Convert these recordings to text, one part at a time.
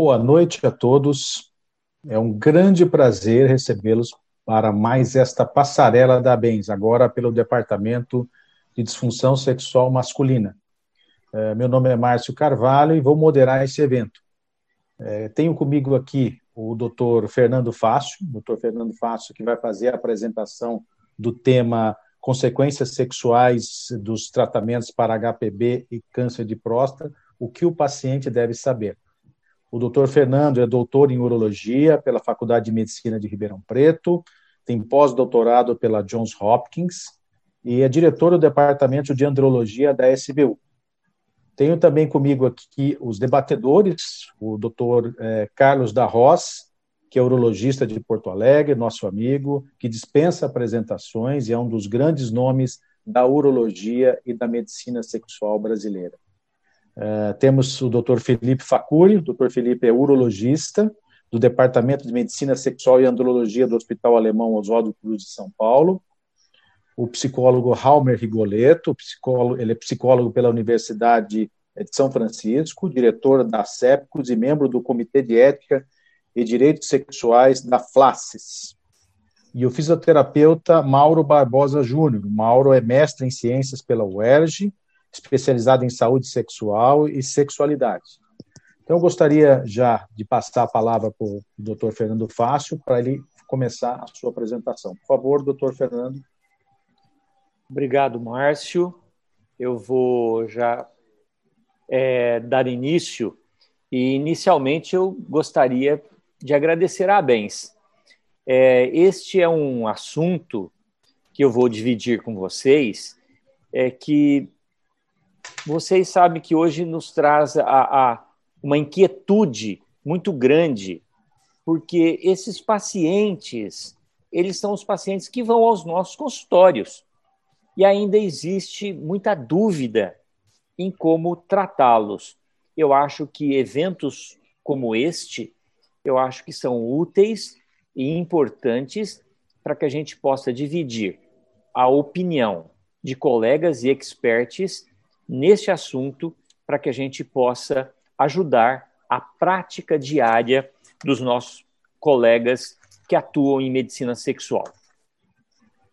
Boa noite a todos. É um grande prazer recebê-los para mais esta passarela da Bens, agora pelo Departamento de Disfunção Sexual Masculina. É, meu nome é Márcio Carvalho e vou moderar esse evento. É, tenho comigo aqui o doutor Fernando Fácio, doutor Fernando Fácio, que vai fazer a apresentação do tema consequências sexuais dos tratamentos para HPV e câncer de próstata, o que o paciente deve saber. O doutor Fernando é doutor em urologia pela Faculdade de Medicina de Ribeirão Preto, tem pós-doutorado pela Johns Hopkins e é diretor do departamento de andrologia da SBU. Tenho também comigo aqui os debatedores, o doutor eh, Carlos da Ross, que é urologista de Porto Alegre, nosso amigo, que dispensa apresentações e é um dos grandes nomes da urologia e da medicina sexual brasileira. Uh, temos o Dr. Felipe Facuri, o Dr. Felipe é urologista do Departamento de Medicina Sexual e Andrologia do Hospital Alemão Oswaldo Cruz de São Paulo. O psicólogo Halmer Rigoletto, psicólogo, ele é psicólogo pela Universidade de São Francisco, diretor da CEPCOS e membro do Comitê de Ética e Direitos Sexuais da FLACES. E o fisioterapeuta Mauro Barbosa Júnior. Mauro é mestre em ciências pela UERJ, especializado em saúde sexual e sexualidade. Então, eu gostaria já de passar a palavra para o doutor Fernando Fácil, para ele começar a sua apresentação. Por favor, doutor Fernando. Obrigado, Márcio. Eu vou já é, dar início e, inicialmente, eu gostaria de agradecer a Bens. É, este é um assunto que eu vou dividir com vocês, é que vocês sabem que hoje nos traz a, a uma inquietude muito grande, porque esses pacientes, eles são os pacientes que vão aos nossos consultórios e ainda existe muita dúvida em como tratá-los. Eu acho que eventos como este, eu acho que são úteis e importantes para que a gente possa dividir a opinião de colegas e experts neste assunto para que a gente possa ajudar a prática diária dos nossos colegas que atuam em medicina sexual.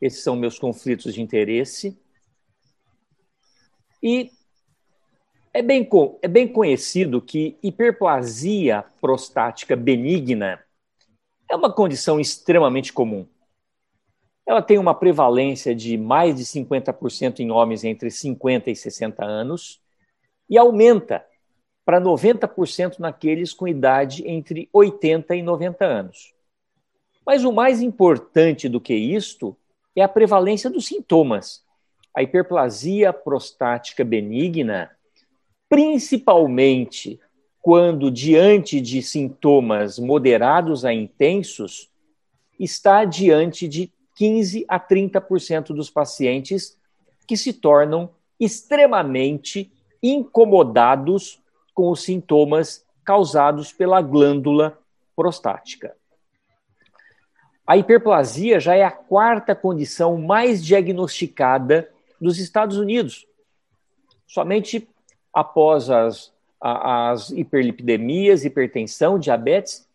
Esses são meus conflitos de interesse. E é bem, é bem conhecido que hiperplasia prostática benigna é uma condição extremamente comum. Ela tem uma prevalência de mais de 50% em homens entre 50 e 60 anos e aumenta para 90% naqueles com idade entre 80 e 90 anos. Mas o mais importante do que isto é a prevalência dos sintomas. A hiperplasia prostática benigna, principalmente quando diante de sintomas moderados a intensos, está diante de 15 a 30% dos pacientes que se tornam extremamente incomodados com os sintomas causados pela glândula prostática. A hiperplasia já é a quarta condição mais diagnosticada nos Estados Unidos. Somente após as, as hiperlipidemias, hipertensão, diabetes,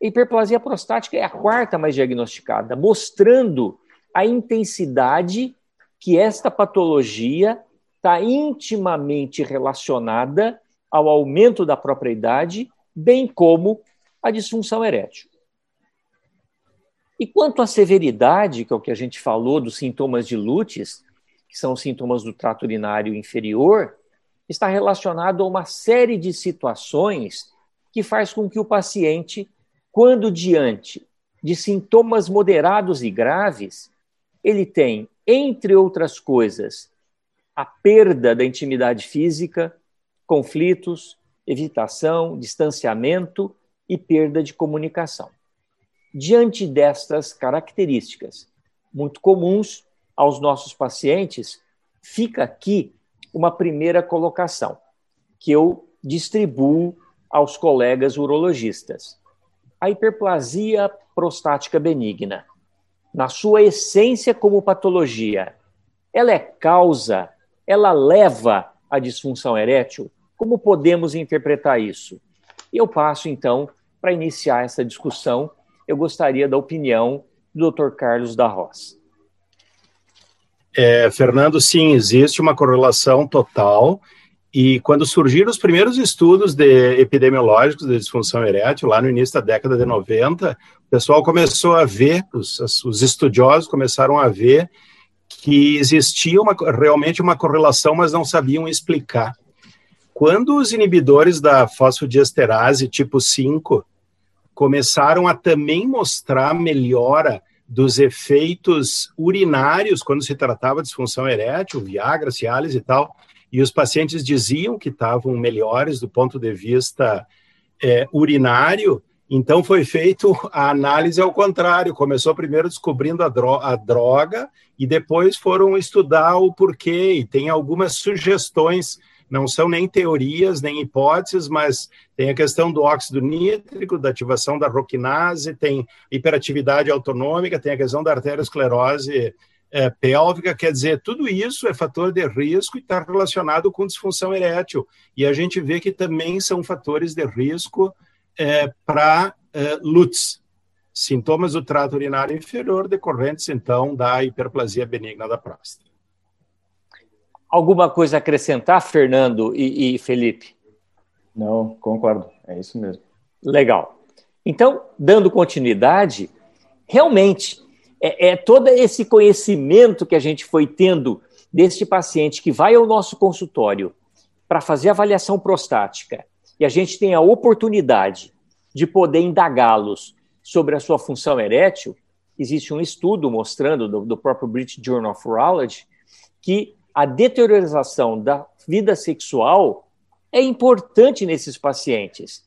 hiperplasia prostática é a quarta mais diagnosticada, mostrando a intensidade que esta patologia está intimamente relacionada ao aumento da própria idade, bem como a disfunção erétil. E quanto à severidade, que é o que a gente falou dos sintomas de Lutes, que são sintomas do trato urinário inferior, está relacionado a uma série de situações que faz com que o paciente quando diante de sintomas moderados e graves, ele tem, entre outras coisas, a perda da intimidade física, conflitos, evitação, distanciamento e perda de comunicação. Diante destas características, muito comuns aos nossos pacientes, fica aqui uma primeira colocação, que eu distribuo aos colegas urologistas a hiperplasia prostática benigna, na sua essência como patologia, ela é causa, ela leva à disfunção erétil? Como podemos interpretar isso? E eu passo, então, para iniciar essa discussão, eu gostaria da opinião do Dr. Carlos da Roça. É, Fernando, sim, existe uma correlação total. E quando surgiram os primeiros estudos de epidemiológicos de disfunção erétil, lá no início da década de 90, o pessoal começou a ver, os, os estudiosos começaram a ver que existia uma, realmente uma correlação, mas não sabiam explicar. Quando os inibidores da fosfodiesterase tipo 5 começaram a também mostrar melhora dos efeitos urinários quando se tratava de disfunção erétil, Viagra, Cialis e tal, e os pacientes diziam que estavam melhores do ponto de vista é, urinário, então foi feito a análise ao contrário, começou primeiro descobrindo a, dro a droga e depois foram estudar o porquê, e tem algumas sugestões. Não são nem teorias, nem hipóteses, mas tem a questão do óxido nítrico, da ativação da roquinase, tem hiperatividade autonômica, tem a questão da arteriosclerose é, pélvica, quer dizer, tudo isso é fator de risco e está relacionado com disfunção erétil. E a gente vê que também são fatores de risco é, para é, LUTS, sintomas do trato urinário inferior decorrentes, então, da hiperplasia benigna da próstata. Alguma coisa a acrescentar, Fernando e, e Felipe? Não, concordo. É isso mesmo. Legal. Então, dando continuidade, realmente é, é, todo esse conhecimento que a gente foi tendo deste paciente que vai ao nosso consultório para fazer avaliação prostática e a gente tem a oportunidade de poder indagá-los sobre a sua função erétil. Existe um estudo mostrando do, do próprio British Journal of Urology que a deteriorização da vida sexual é importante nesses pacientes.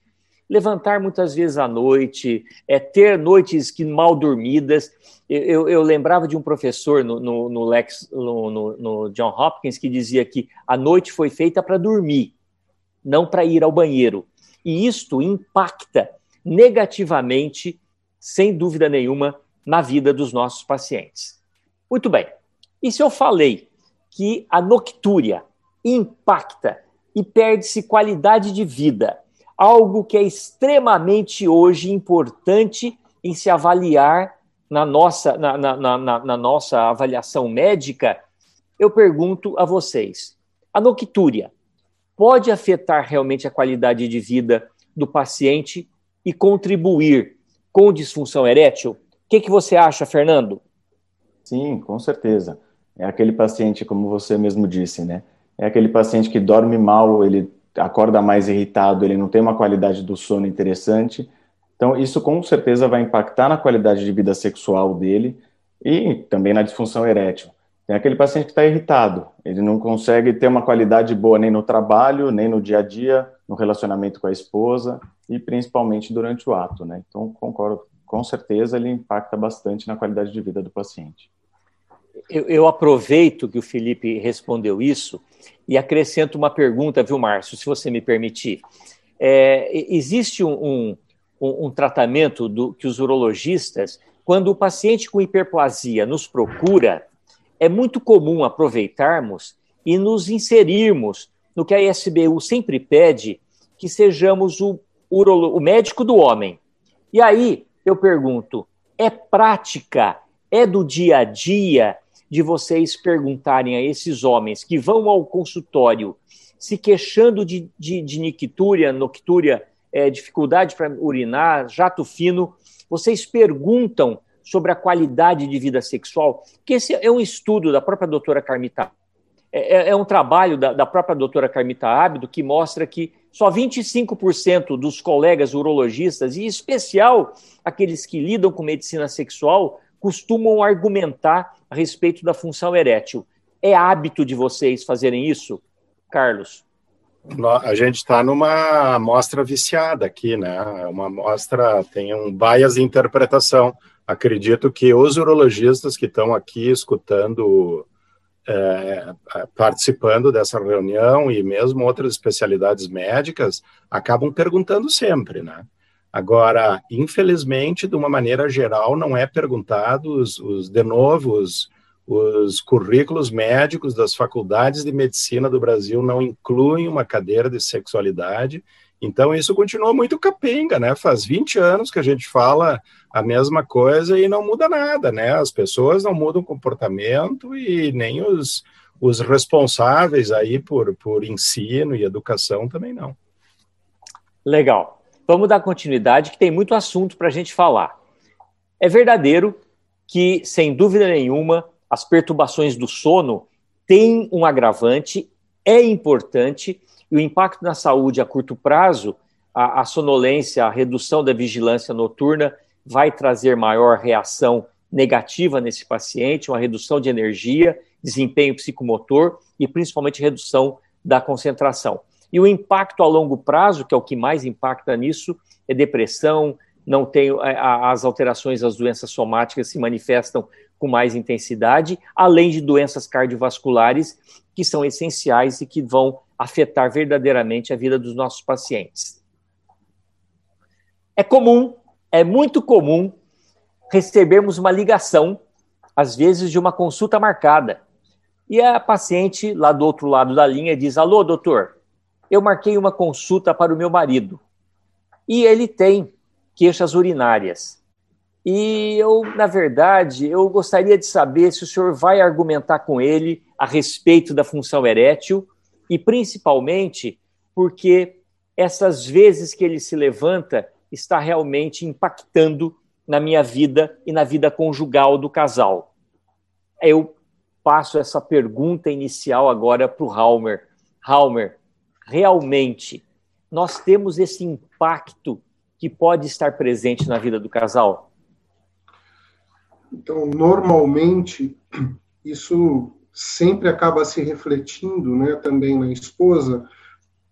Levantar muitas vezes à noite, é ter noites que mal dormidas. Eu, eu, lembrava de um professor no, no, no Lex, no, no John Hopkins que dizia que a noite foi feita para dormir, não para ir ao banheiro. E isto impacta negativamente, sem dúvida nenhuma, na vida dos nossos pacientes. Muito bem. E se eu falei que a noctúria impacta e perde-se qualidade de vida, algo que é extremamente hoje importante em se avaliar na nossa, na, na, na, na nossa avaliação médica, eu pergunto a vocês: a noctúria pode afetar realmente a qualidade de vida do paciente e contribuir com disfunção erétil? O que, que você acha, Fernando? Sim, com certeza. É aquele paciente, como você mesmo disse, né? É aquele paciente que dorme mal, ele acorda mais irritado, ele não tem uma qualidade do sono interessante. Então, isso com certeza vai impactar na qualidade de vida sexual dele e também na disfunção erétil. Tem aquele paciente que está irritado, ele não consegue ter uma qualidade boa nem no trabalho, nem no dia a dia, no relacionamento com a esposa e principalmente durante o ato, né? Então, concordo, com certeza ele impacta bastante na qualidade de vida do paciente eu, eu, aproveito que o Felipe respondeu isso e acrescento uma pergunta, viu, Márcio, se você me permitir. É, existe um, um, um tratamento do, que os urologistas, quando o paciente com hiperplasia nos procura, é muito comum aproveitarmos e nos inserirmos no que a ISBU sempre pede, que sejamos o, o médico do homem. E aí eu pergunto: é prática, é do dia a dia de vocês perguntarem a esses homens que vão ao consultório se queixando de, de, de nictúria, noctúria, é, dificuldade para urinar, jato fino, vocês perguntam sobre a qualidade de vida sexual, que esse é um estudo da própria doutora Carmita, é, é, é um trabalho da, da, própria doutora Carmita Ábido que mostra que só 25% dos colegas urologistas, e em especial aqueles que lidam com medicina sexual, costumam argumentar a respeito da função erétil. É hábito de vocês fazerem isso, Carlos? A gente está numa amostra viciada aqui, né? Uma amostra tem um bias de interpretação. Acredito que os urologistas que estão aqui escutando, é, participando dessa reunião e mesmo outras especialidades médicas acabam perguntando sempre, né? Agora, infelizmente, de uma maneira geral, não é perguntado os, os de novo, os, os currículos médicos das faculdades de medicina do Brasil não incluem uma cadeira de sexualidade Então, isso continua muito capenga, né? Faz 20 anos que a gente fala a mesma coisa e não muda nada, né? As pessoas não mudam o comportamento e nem os, os responsáveis aí por, por ensino e educação também não. Legal. Vamos dar continuidade, que tem muito assunto para a gente falar. É verdadeiro que, sem dúvida nenhuma, as perturbações do sono têm um agravante, é importante, e o impacto na saúde a curto prazo, a, a sonolência, a redução da vigilância noturna vai trazer maior reação negativa nesse paciente, uma redução de energia, desempenho psicomotor e principalmente redução da concentração. E o impacto a longo prazo, que é o que mais impacta nisso, é depressão, não tem é, as alterações, as doenças somáticas se manifestam com mais intensidade, além de doenças cardiovasculares que são essenciais e que vão afetar verdadeiramente a vida dos nossos pacientes. É comum, é muito comum recebermos uma ligação, às vezes de uma consulta marcada. E a paciente lá do outro lado da linha diz: Alô, doutor, eu marquei uma consulta para o meu marido e ele tem queixas urinárias. E eu, na verdade, eu gostaria de saber se o senhor vai argumentar com ele a respeito da função erétil e principalmente porque essas vezes que ele se levanta está realmente impactando na minha vida e na vida conjugal do casal. Eu passo essa pergunta inicial agora para o Halmer. Halmer, realmente nós temos esse impacto que pode estar presente na vida do casal? Então, normalmente, isso sempre acaba se refletindo, né, também na esposa,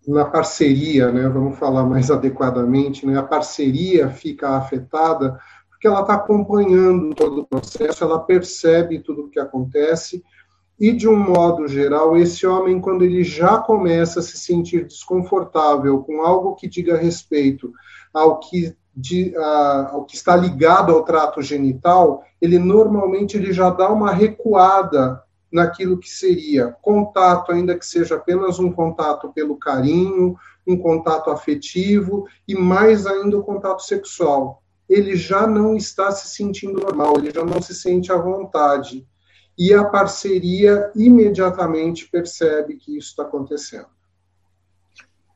na parceria, né, vamos falar mais adequadamente, né, a parceria fica afetada porque ela está acompanhando todo o processo, ela percebe tudo o que acontece e, de um modo geral, esse homem, quando ele já começa a se sentir desconfortável com algo que diga respeito ao que, de, a, ao que está ligado ao trato genital, ele normalmente ele já dá uma recuada naquilo que seria contato, ainda que seja apenas um contato pelo carinho, um contato afetivo e mais ainda o contato sexual. Ele já não está se sentindo normal, ele já não se sente à vontade e a parceria imediatamente percebe que isso está acontecendo.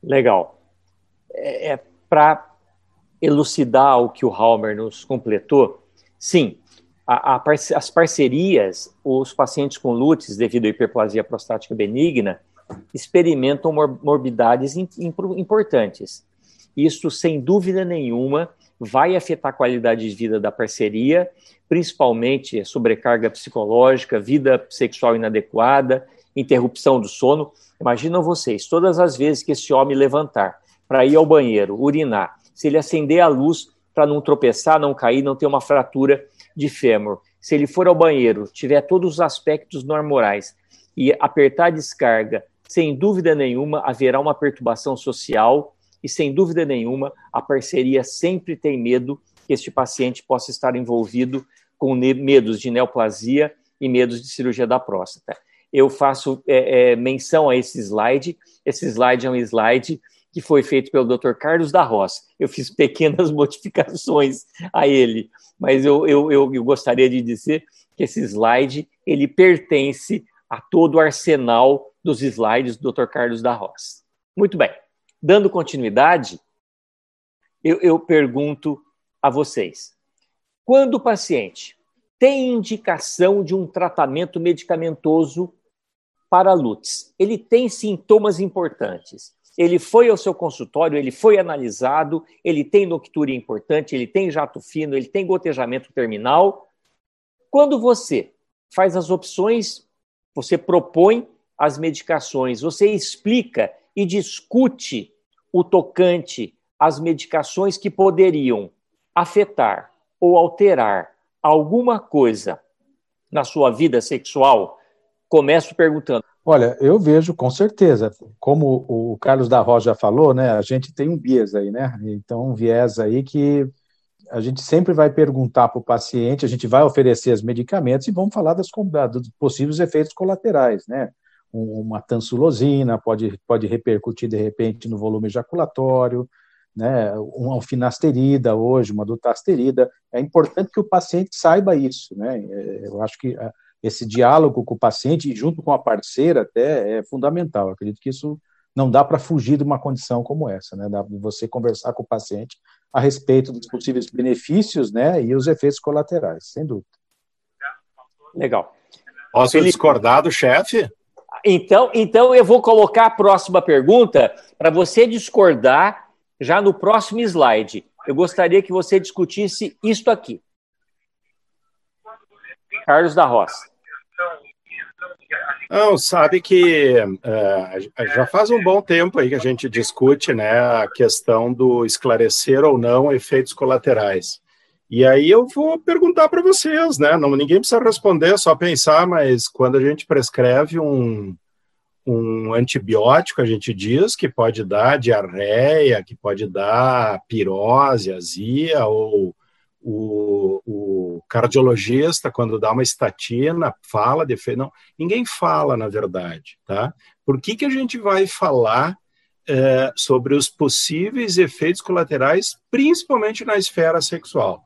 Legal. É, é Para elucidar o que o Halmer nos completou, sim, a, a, as parcerias, os pacientes com lútis devido à hiperplasia prostática benigna experimentam morbidades importantes. Isso, sem dúvida nenhuma, vai afetar a qualidade de vida da parceria principalmente sobrecarga psicológica, vida sexual inadequada, interrupção do sono. Imaginam vocês, todas as vezes que esse homem levantar para ir ao banheiro, urinar, se ele acender a luz para não tropeçar, não cair, não ter uma fratura de fêmur, se ele for ao banheiro, tiver todos os aspectos normais e apertar a descarga, sem dúvida nenhuma haverá uma perturbação social e sem dúvida nenhuma a parceria sempre tem medo que este paciente possa estar envolvido com medos de neoplasia e medos de cirurgia da próstata. Eu faço é, é, menção a esse slide. Esse slide é um slide que foi feito pelo Dr. Carlos da Roça. Eu fiz pequenas modificações a ele, mas eu, eu, eu, eu gostaria de dizer que esse slide ele pertence a todo o arsenal dos slides do Dr. Carlos da Roça. Muito bem. Dando continuidade, eu, eu pergunto a vocês: quando o paciente tem indicação de um tratamento medicamentoso para LUTS, ele tem sintomas importantes. Ele foi ao seu consultório, ele foi analisado, ele tem noctúria importante, ele tem jato fino, ele tem gotejamento terminal. Quando você faz as opções, você propõe as medicações, você explica e discute o tocante às medicações que poderiam afetar ou alterar alguma coisa na sua vida sexual? Começo perguntando. Olha, eu vejo com certeza, como o Carlos da Rosa já falou, né? A gente tem um viés aí, né? Então, um viés aí que a gente sempre vai perguntar para o paciente, a gente vai oferecer os medicamentos e vamos falar das, dos possíveis efeitos colaterais, né? Uma tansulosina, pode, pode repercutir de repente no volume ejaculatório, né, uma finasterida hoje, uma dutasterida. É importante que o paciente saiba isso, né? É, eu acho que ah, esse diálogo com o paciente, junto com a parceira, até é fundamental. Eu acredito que isso não dá para fugir de uma condição como essa, né? Dá você conversar com o paciente a respeito dos possíveis benefícios, né, e os efeitos colaterais, sem dúvida. Legal. Posso Felipe, discordar do chefe? Então, então eu vou colocar a próxima pergunta para você discordar já no próximo slide. Eu gostaria que você discutisse isto aqui. Carlos da Roça. Não, sabe que uh, já faz um bom tempo aí que a gente discute né, a questão do esclarecer ou não efeitos colaterais. E aí eu vou perguntar para vocês, né? Não, ninguém precisa responder, só pensar, mas quando a gente prescreve um, um antibiótico, a gente diz que pode dar diarreia, que pode dar pirose, azia, ou o, o cardiologista, quando dá uma estatina, fala de efeito. Não, ninguém fala, na verdade, tá? Por que, que a gente vai falar é, sobre os possíveis efeitos colaterais, principalmente na esfera sexual?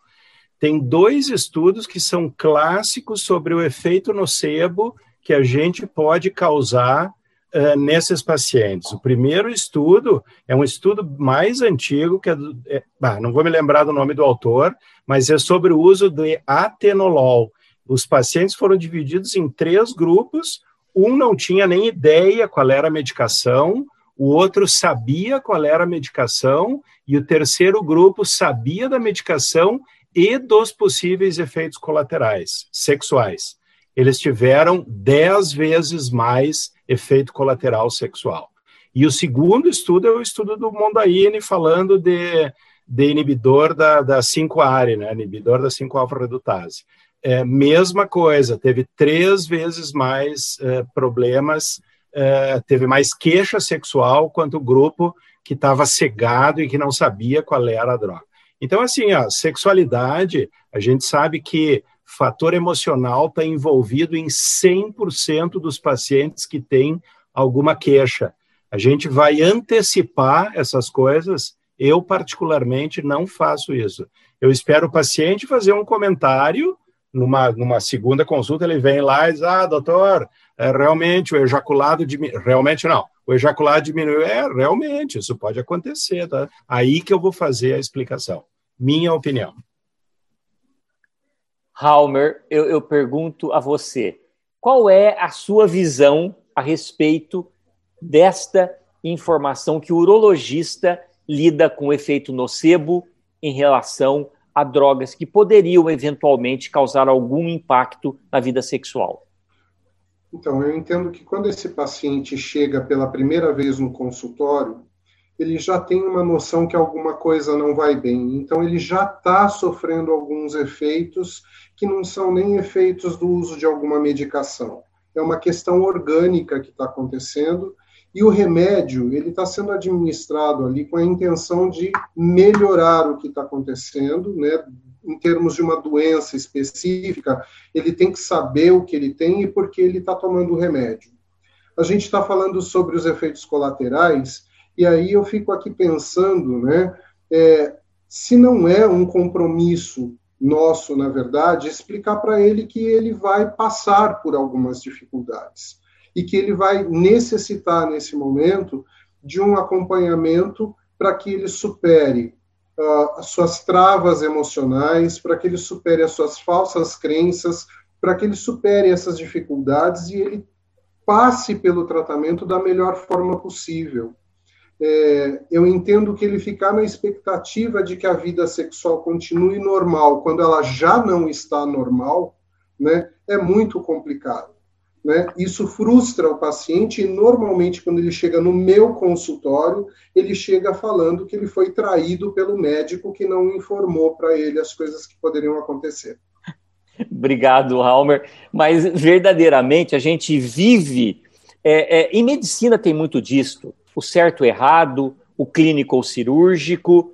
Tem dois estudos que são clássicos sobre o efeito nocebo que a gente pode causar uh, nesses pacientes. O primeiro estudo é um estudo mais antigo, que é, do, é não vou me lembrar do nome do autor, mas é sobre o uso de atenolol. Os pacientes foram divididos em três grupos, um não tinha nem ideia qual era a medicação, o outro sabia qual era a medicação, e o terceiro grupo sabia da medicação e dos possíveis efeitos colaterais sexuais. Eles tiveram dez vezes mais efeito colateral sexual. E o segundo estudo é o estudo do Mondaini falando de, de inibidor da, da 5-ARE, né? inibidor da 5-alfa-redutase. É, mesma coisa, teve três vezes mais é, problemas, é, teve mais queixa sexual quanto o grupo que estava cegado e que não sabia qual era a droga. Então, assim, a sexualidade, a gente sabe que fator emocional está envolvido em 100% dos pacientes que têm alguma queixa. A gente vai antecipar essas coisas. Eu, particularmente, não faço isso. Eu espero o paciente fazer um comentário. Numa, numa segunda consulta, ele vem lá e diz: Ah, doutor, é, realmente o ejaculado diminuiu. Realmente não. O ejaculado diminuiu. É, realmente, isso pode acontecer. Tá? Aí que eu vou fazer a explicação. Minha opinião. Halmer, eu, eu pergunto a você, qual é a sua visão a respeito desta informação que o urologista lida com o efeito nocebo em relação a drogas que poderiam eventualmente causar algum impacto na vida sexual? Então, eu entendo que quando esse paciente chega pela primeira vez no consultório, ele já tem uma noção que alguma coisa não vai bem. Então, ele já está sofrendo alguns efeitos que não são nem efeitos do uso de alguma medicação. É uma questão orgânica que está acontecendo e o remédio ele está sendo administrado ali com a intenção de melhorar o que está acontecendo, né? Em termos de uma doença específica, ele tem que saber o que ele tem e por que ele está tomando o remédio. A gente está falando sobre os efeitos colaterais e aí eu fico aqui pensando, né, é, se não é um compromisso nosso, na verdade, explicar para ele que ele vai passar por algumas dificuldades e que ele vai necessitar, nesse momento, de um acompanhamento para que ele supere uh, as suas travas emocionais, para que ele supere as suas falsas crenças, para que ele supere essas dificuldades e ele passe pelo tratamento da melhor forma possível é, eu entendo que ele ficar na expectativa de que a vida sexual continue normal, quando ela já não está normal, né, é muito complicado. Né? Isso frustra o paciente e, normalmente, quando ele chega no meu consultório, ele chega falando que ele foi traído pelo médico que não informou para ele as coisas que poderiam acontecer. Obrigado, Halmer. Mas, verdadeiramente, a gente vive. É, é, em medicina tem muito disto o certo errado, o clínico ou cirúrgico.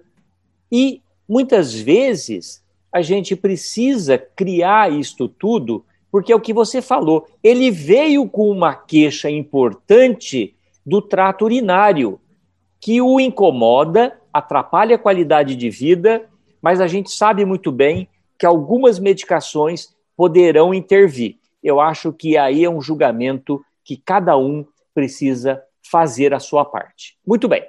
E muitas vezes a gente precisa criar isto tudo porque é o que você falou. Ele veio com uma queixa importante do trato urinário, que o incomoda, atrapalha a qualidade de vida, mas a gente sabe muito bem que algumas medicações poderão intervir. Eu acho que aí é um julgamento que cada um precisa fazer a sua parte. Muito bem.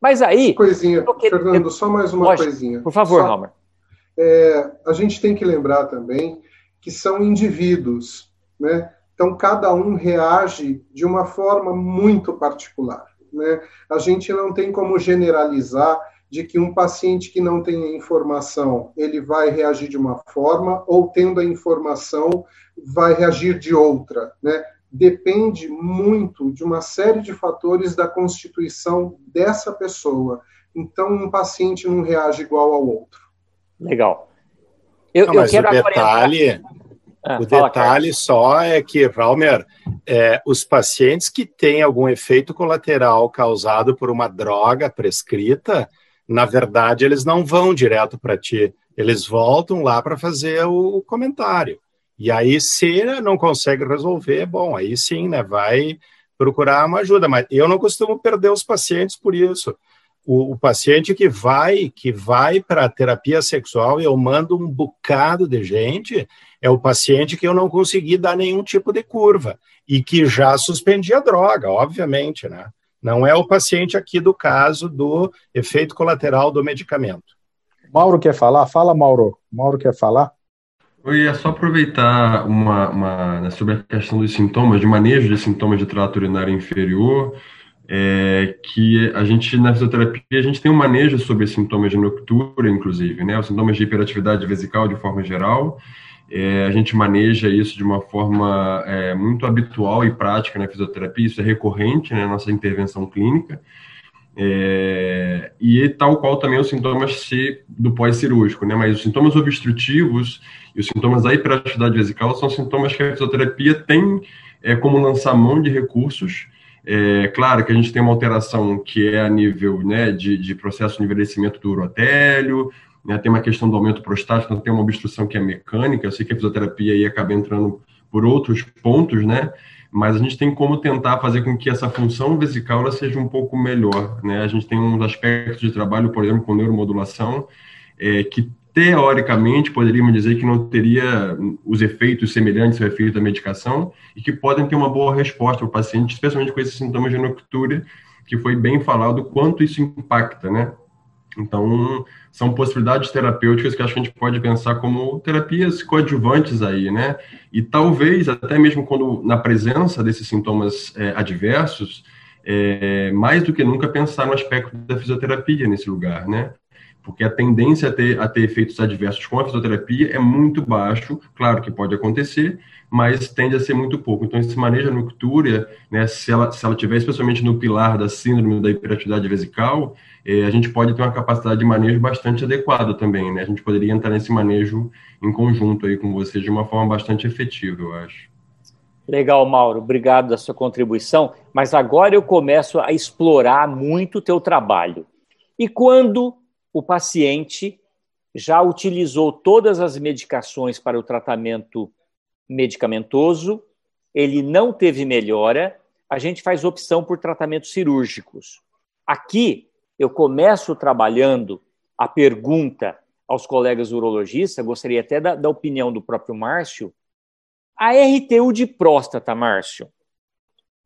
Mas aí. Coisinha, querendo... Fernando, só mais uma Lógico. coisinha. Por favor, só... É, a gente tem que lembrar também que são indivíduos, né? Então, cada um reage de uma forma muito particular. Né? A gente não tem como generalizar de que um paciente que não tem informação, ele vai reagir de uma forma, ou tendo a informação, vai reagir de outra. Né? Depende muito de uma série de fatores da constituição dessa pessoa. Então, um paciente não reage igual ao outro. Legal. Eu, não, eu quero o detalhe, ah, o fala, detalhe cara. só é que, Valmer, é, os pacientes que têm algum efeito colateral causado por uma droga prescrita, na verdade, eles não vão direto para ti, eles voltam lá para fazer o comentário. E aí, se não consegue resolver, bom, aí sim, né, vai procurar uma ajuda. Mas eu não costumo perder os pacientes por isso o, o, paciente que vai que vai para terapia sexual, eu mando um bocado de gente, é o paciente que eu não consegui dar nenhum tipo de curva e que já suspendi a droga, obviamente, né? Não é o paciente aqui do caso do efeito colateral do medicamento. Mauro quer falar? Fala, Mauro. Mauro quer falar? Oi, é só aproveitar uma, uma né, sobre a questão dos sintomas, de manejo de sintomas de trato urinário inferior é, que a gente, na fisioterapia, a gente tem um manejo sobre sintomas de noctura, inclusive, né? Os sintomas de hiperatividade vesical, de forma geral, é, a gente maneja isso de uma forma é, muito habitual e prática na fisioterapia, isso é recorrente na né, nossa intervenção clínica, é, e tal qual também os sintomas do pós-cirúrgico, né? Mas os sintomas obstrutivos e os sintomas da hiperatividade vesical são sintomas que a fisioterapia tem é, como lançar mão de recursos é claro que a gente tem uma alteração que é a nível né, de, de processo de envelhecimento do urotélio, né, tem uma questão do aumento prostático, então tem uma obstrução que é mecânica. Eu sei que a fisioterapia aí acaba entrando por outros pontos, né? Mas a gente tem como tentar fazer com que essa função vesical seja um pouco melhor, né? A gente tem uns aspectos de trabalho, por exemplo, com neuromodulação, é, que teoricamente, poderíamos dizer que não teria os efeitos semelhantes ao efeito da medicação e que podem ter uma boa resposta para o paciente, especialmente com esses sintomas de noctúria, que foi bem falado quanto isso impacta, né? Então, são possibilidades terapêuticas que acho que a gente pode pensar como terapias coadjuvantes aí, né? E talvez, até mesmo quando na presença desses sintomas é, adversos, é, mais do que nunca pensar no aspecto da fisioterapia nesse lugar, né? Porque a tendência a ter, a ter efeitos adversos com a fisioterapia é muito baixo, claro que pode acontecer, mas tende a ser muito pouco. Então, esse manejo da noctúria, né, se ela, se ela tiver especialmente no pilar da síndrome da hiperatividade vesical, eh, a gente pode ter uma capacidade de manejo bastante adequada também, né? A gente poderia entrar nesse manejo em conjunto aí com você de uma forma bastante efetiva, eu acho. Legal, Mauro, obrigado da sua contribuição, mas agora eu começo a explorar muito o teu trabalho. E quando o paciente já utilizou todas as medicações para o tratamento medicamentoso, ele não teve melhora, a gente faz opção por tratamentos cirúrgicos. Aqui, eu começo trabalhando a pergunta aos colegas urologistas, gostaria até da, da opinião do próprio Márcio. A RTU de próstata, Márcio,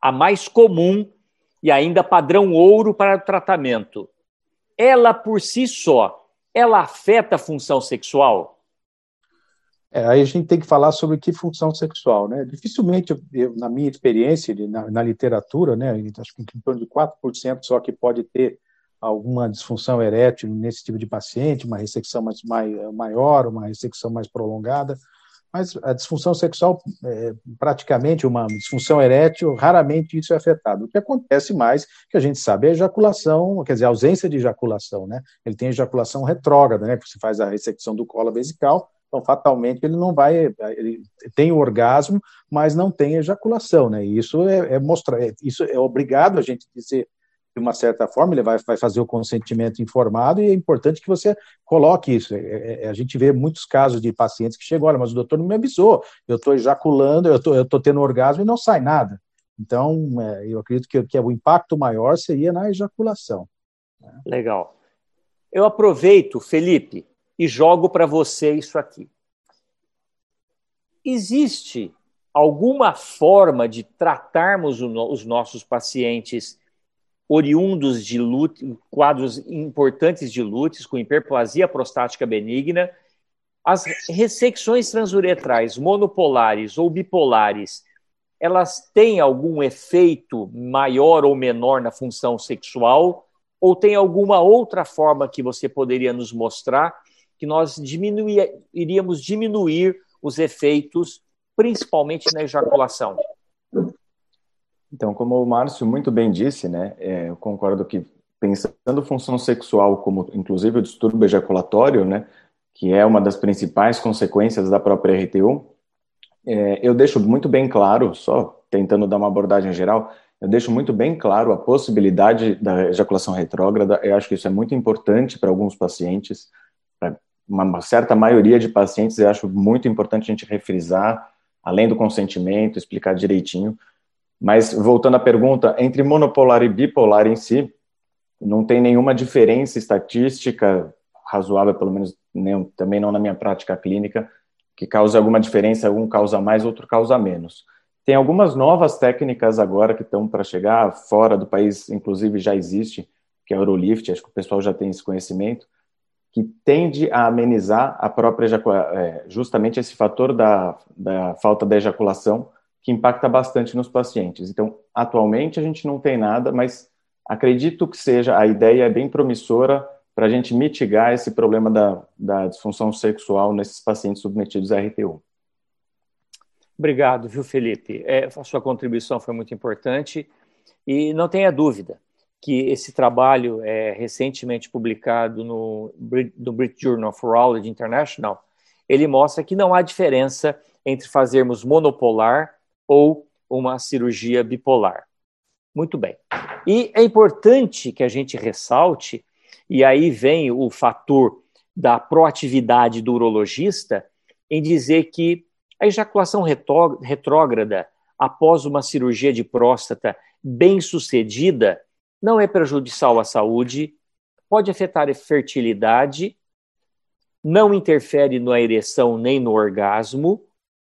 a mais comum e ainda padrão ouro para o tratamento, ela por si só, ela afeta a função sexual? É, aí a gente tem que falar sobre que função sexual, né? Dificilmente, eu, na minha experiência, na, na, literatura, né, acho que em torno de 4% só que pode ter alguma disfunção erétil nesse tipo de paciente, uma ressecção mais, mais, maior, uma ressecção mais prolongada, mas a disfunção sexual, é, praticamente uma disfunção erétil, raramente isso é afetado. O que acontece mais, que a gente sabe, é a ejaculação, quer dizer, a ausência de ejaculação, né? Ele tem ejaculação retrógrada, né? Você faz a ressecção do colo vesical, então fatalmente ele não vai, ele tem o orgasmo, mas não tem ejaculação, né? E isso é, é mostrar, é, isso é obrigado a gente dizer uma certa forma, ele vai, vai fazer o consentimento informado e é importante que você coloque isso. É, é, é a gente vê muitos casos de pacientes que chegam, olha, mas o doutor não me avisou, eu estou ejaculando, eu estou tendo orgasmo e não sai nada. Então, é, eu acredito que, que o impacto maior seria na ejaculação. Legal. Eu aproveito, Felipe, e jogo para você isso aqui. Existe alguma forma de tratarmos os nossos pacientes oriundos de lute, quadros importantes de lutes, com hiperplasia prostática benigna, as ressecções transuretrais monopolares ou bipolares, elas têm algum efeito maior ou menor na função sexual? Ou tem alguma outra forma que você poderia nos mostrar que nós diminuir, iríamos diminuir os efeitos, principalmente na ejaculação? Então, como o Márcio muito bem disse, né, é, eu concordo que pensando função sexual como, inclusive, o distúrbio ejaculatório, né, que é uma das principais consequências da própria RTU, é, eu deixo muito bem claro, só tentando dar uma abordagem geral, eu deixo muito bem claro a possibilidade da ejaculação retrógrada. Eu acho que isso é muito importante para alguns pacientes, para uma certa maioria de pacientes, eu acho muito importante a gente refrisar, além do consentimento, explicar direitinho, mas, voltando à pergunta, entre monopolar e bipolar em si, não tem nenhuma diferença estatística razoável, pelo menos nem, também não na minha prática clínica, que cause alguma diferença, um causa mais, outro causa menos. Tem algumas novas técnicas agora que estão para chegar, fora do país, inclusive já existe, que é a Eurolift, acho que o pessoal já tem esse conhecimento, que tende a amenizar a própria é, justamente esse fator da, da falta da ejaculação, que impacta bastante nos pacientes. Então, atualmente a gente não tem nada, mas acredito que seja, a ideia é bem promissora para a gente mitigar esse problema da, da disfunção sexual nesses pacientes submetidos à RTU. Obrigado, viu, Felipe? É, a sua contribuição foi muito importante e não tenha dúvida que esse trabalho é recentemente publicado no, no British Journal of Urology International. Ele mostra que não há diferença entre fazermos monopolar ou uma cirurgia bipolar. Muito bem. E é importante que a gente ressalte, e aí vem o fator da proatividade do urologista, em dizer que a ejaculação retrógrada após uma cirurgia de próstata bem sucedida não é prejudicial à saúde, pode afetar a fertilidade, não interfere na ereção nem no orgasmo,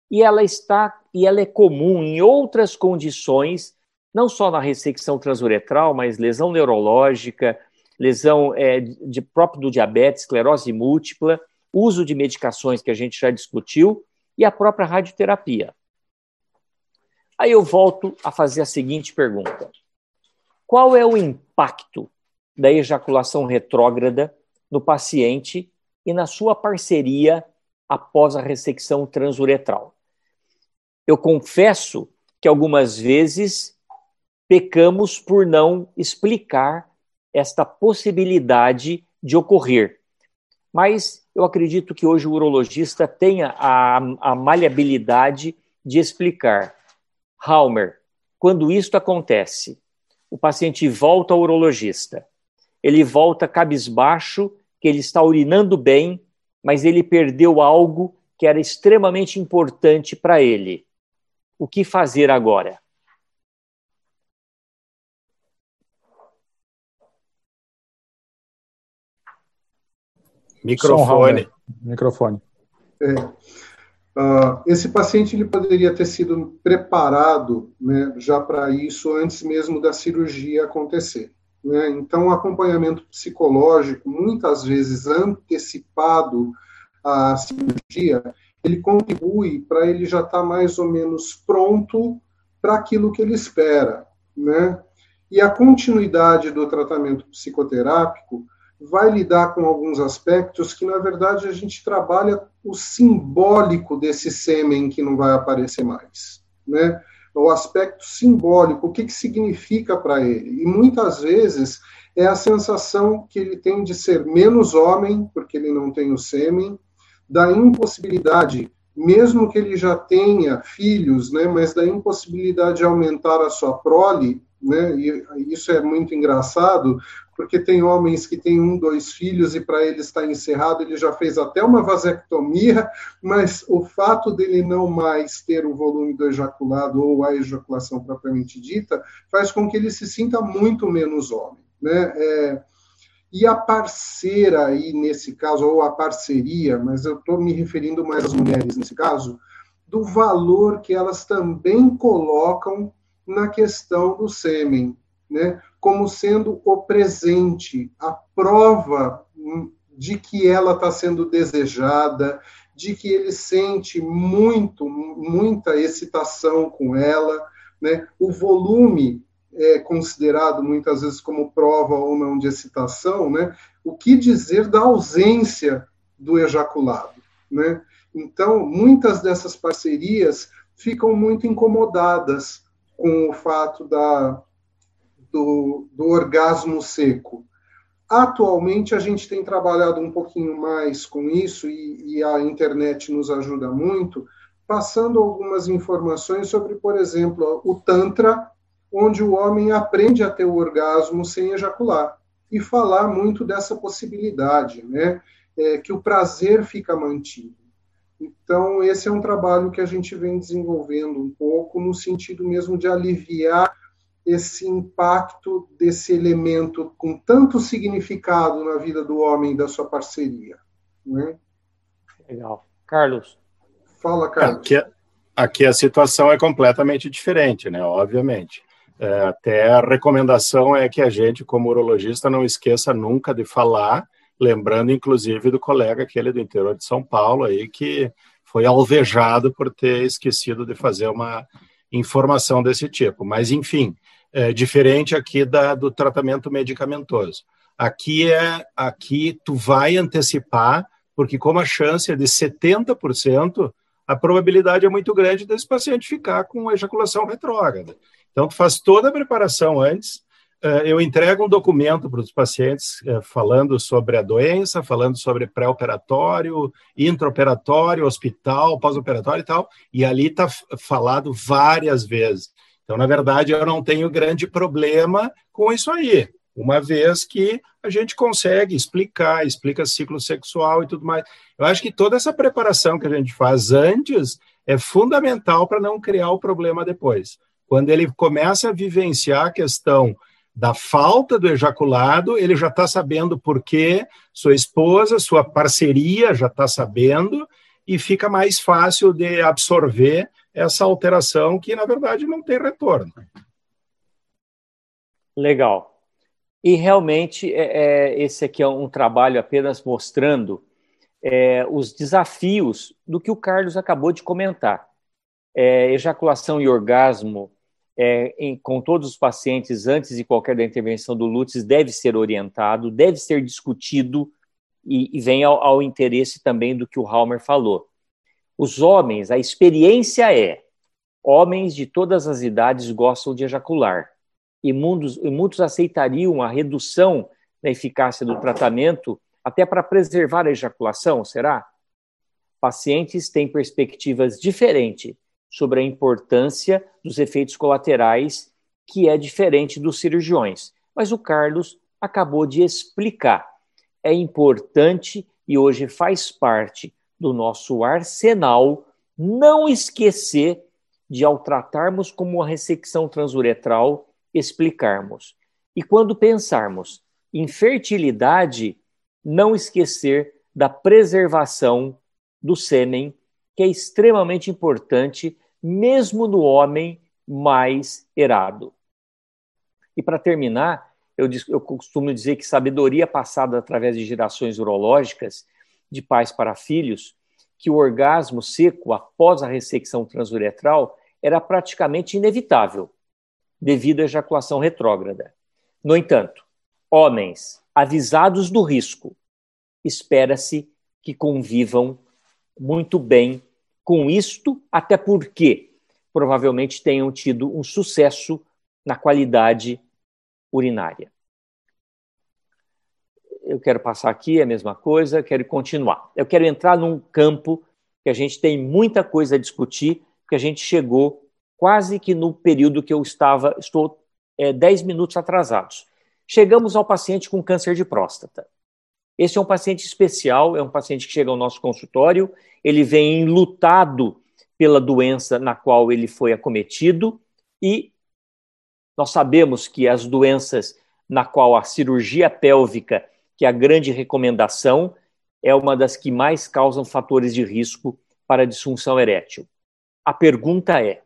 e ela está e ela é comum em outras condições, não só na ressecção transuretral, mas lesão neurológica, lesão é, de próprio do diabetes, esclerose múltipla, uso de medicações que a gente já discutiu e a própria radioterapia. Aí eu volto a fazer a seguinte pergunta: qual é o impacto da ejaculação retrógrada no paciente e na sua parceria após a ressecção transuretral? Eu confesso que algumas vezes pecamos por não explicar esta possibilidade de ocorrer. Mas eu acredito que hoje o urologista tenha a, a maleabilidade de explicar. Halmer, quando isto acontece, o paciente volta ao urologista. Ele volta cabisbaixo, que ele está urinando bem, mas ele perdeu algo que era extremamente importante para ele o que fazer agora? Microfone. Microfone. É. Uh, esse paciente ele poderia ter sido preparado né, já para isso antes mesmo da cirurgia acontecer. Né? Então, o acompanhamento psicológico, muitas vezes antecipado à cirurgia, ele contribui para ele já estar tá mais ou menos pronto para aquilo que ele espera, né? E a continuidade do tratamento psicoterápico vai lidar com alguns aspectos que, na verdade, a gente trabalha o simbólico desse sêmen que não vai aparecer mais, né? O aspecto simbólico, o que, que significa para ele. E muitas vezes é a sensação que ele tem de ser menos homem, porque ele não tem o sêmen, da impossibilidade, mesmo que ele já tenha filhos, né, mas da impossibilidade de aumentar a sua prole, né? E isso é muito engraçado, porque tem homens que têm um, dois filhos e para ele está encerrado, ele já fez até uma vasectomia, mas o fato dele não mais ter o volume do ejaculado ou a ejaculação propriamente dita faz com que ele se sinta muito menos homem, né? É, e a parceira aí nesse caso, ou a parceria, mas eu estou me referindo mais às mulheres nesse caso, do valor que elas também colocam na questão do sêmen, né? como sendo o presente, a prova de que ela está sendo desejada, de que ele sente muito, muita excitação com ela, né? O volume é considerado muitas vezes como prova ou não de excitação, né? O que dizer da ausência do ejaculado, né? Então, muitas dessas parcerias ficam muito incomodadas com o fato da, do, do orgasmo seco. Atualmente, a gente tem trabalhado um pouquinho mais com isso e, e, a internet nos ajuda muito, passando algumas informações sobre, por exemplo, o Tantra, onde o homem aprende a ter o orgasmo sem ejacular, e falar muito dessa possibilidade, né? É, que o prazer fica mantido. Então, esse é um trabalho que a gente vem desenvolvendo um pouco no sentido mesmo de aliviar esse impacto desse elemento com tanto significado na vida do homem e da sua parceria. Né? Legal. Carlos. Fala, Carlos. Aqui, aqui a situação é completamente diferente, né? Obviamente. É, até a recomendação é que a gente, como urologista, não esqueça nunca de falar lembrando inclusive do colega aquele do interior de São Paulo aí que foi alvejado por ter esquecido de fazer uma informação desse tipo. Mas enfim, é diferente aqui da, do tratamento medicamentoso. Aqui é aqui tu vai antecipar porque como a chance é de 70%, a probabilidade é muito grande desse paciente ficar com ejaculação retrógrada. Então tu faz toda a preparação antes eh, eu entrego um documento para os pacientes eh, falando sobre a doença, falando sobre pré-operatório, intraoperatório, hospital, pós-operatório e tal, e ali está falado várias vezes. Então, na verdade, eu não tenho grande problema com isso aí, uma vez que a gente consegue explicar, explica ciclo sexual e tudo mais. Eu acho que toda essa preparação que a gente faz antes é fundamental para não criar o problema depois. Quando ele começa a vivenciar a questão da falta do ejaculado, ele já está sabendo por quê, sua esposa, sua parceria já está sabendo, e fica mais fácil de absorver essa alteração que, na verdade, não tem retorno. Legal. E realmente, é, é, esse aqui é um trabalho apenas mostrando é, os desafios do que o Carlos acabou de comentar. É, ejaculação e orgasmo é, em, com todos os pacientes antes de qualquer da intervenção do Lutz deve ser orientado, deve ser discutido e, e vem ao, ao, interesse também do que o Halmer falou. Os homens, a experiência é, homens de todas as idades gostam de ejacular e muitos, e muitos aceitariam a redução da eficácia do tratamento até para preservar a ejaculação, será? Pacientes têm perspectivas diferentes sobre a importância dos efeitos colaterais, que é diferente dos cirurgiões. Mas o Carlos acabou de explicar. É importante e hoje faz parte do nosso arsenal não esquecer de, ao tratarmos como a ressecção transuretral, explicarmos. E quando pensarmos em fertilidade, não esquecer da preservação do sêmen, que é extremamente importante mesmo no homem mais errado. E para terminar, eu, eu costumo dizer que sabedoria passada através de gerações urológicas, de pais para filhos, que o orgasmo seco após a ressecção transuretral era praticamente inevitável, devido à ejaculação retrógrada. No entanto, homens avisados do risco, espera-se que convivam muito bem com isto, até porque provavelmente tenham tido um sucesso na qualidade urinária. Eu quero passar aqui a mesma coisa, quero continuar. Eu quero entrar num campo que a gente tem muita coisa a discutir, que a gente chegou quase que no período que eu estava, estou é, 10 minutos atrasados. Chegamos ao paciente com câncer de próstata. Esse é um paciente especial, é um paciente que chega ao nosso consultório, ele vem lutado pela doença na qual ele foi acometido e nós sabemos que as doenças na qual a cirurgia pélvica, que é a grande recomendação, é uma das que mais causam fatores de risco para a disfunção erétil. A pergunta é: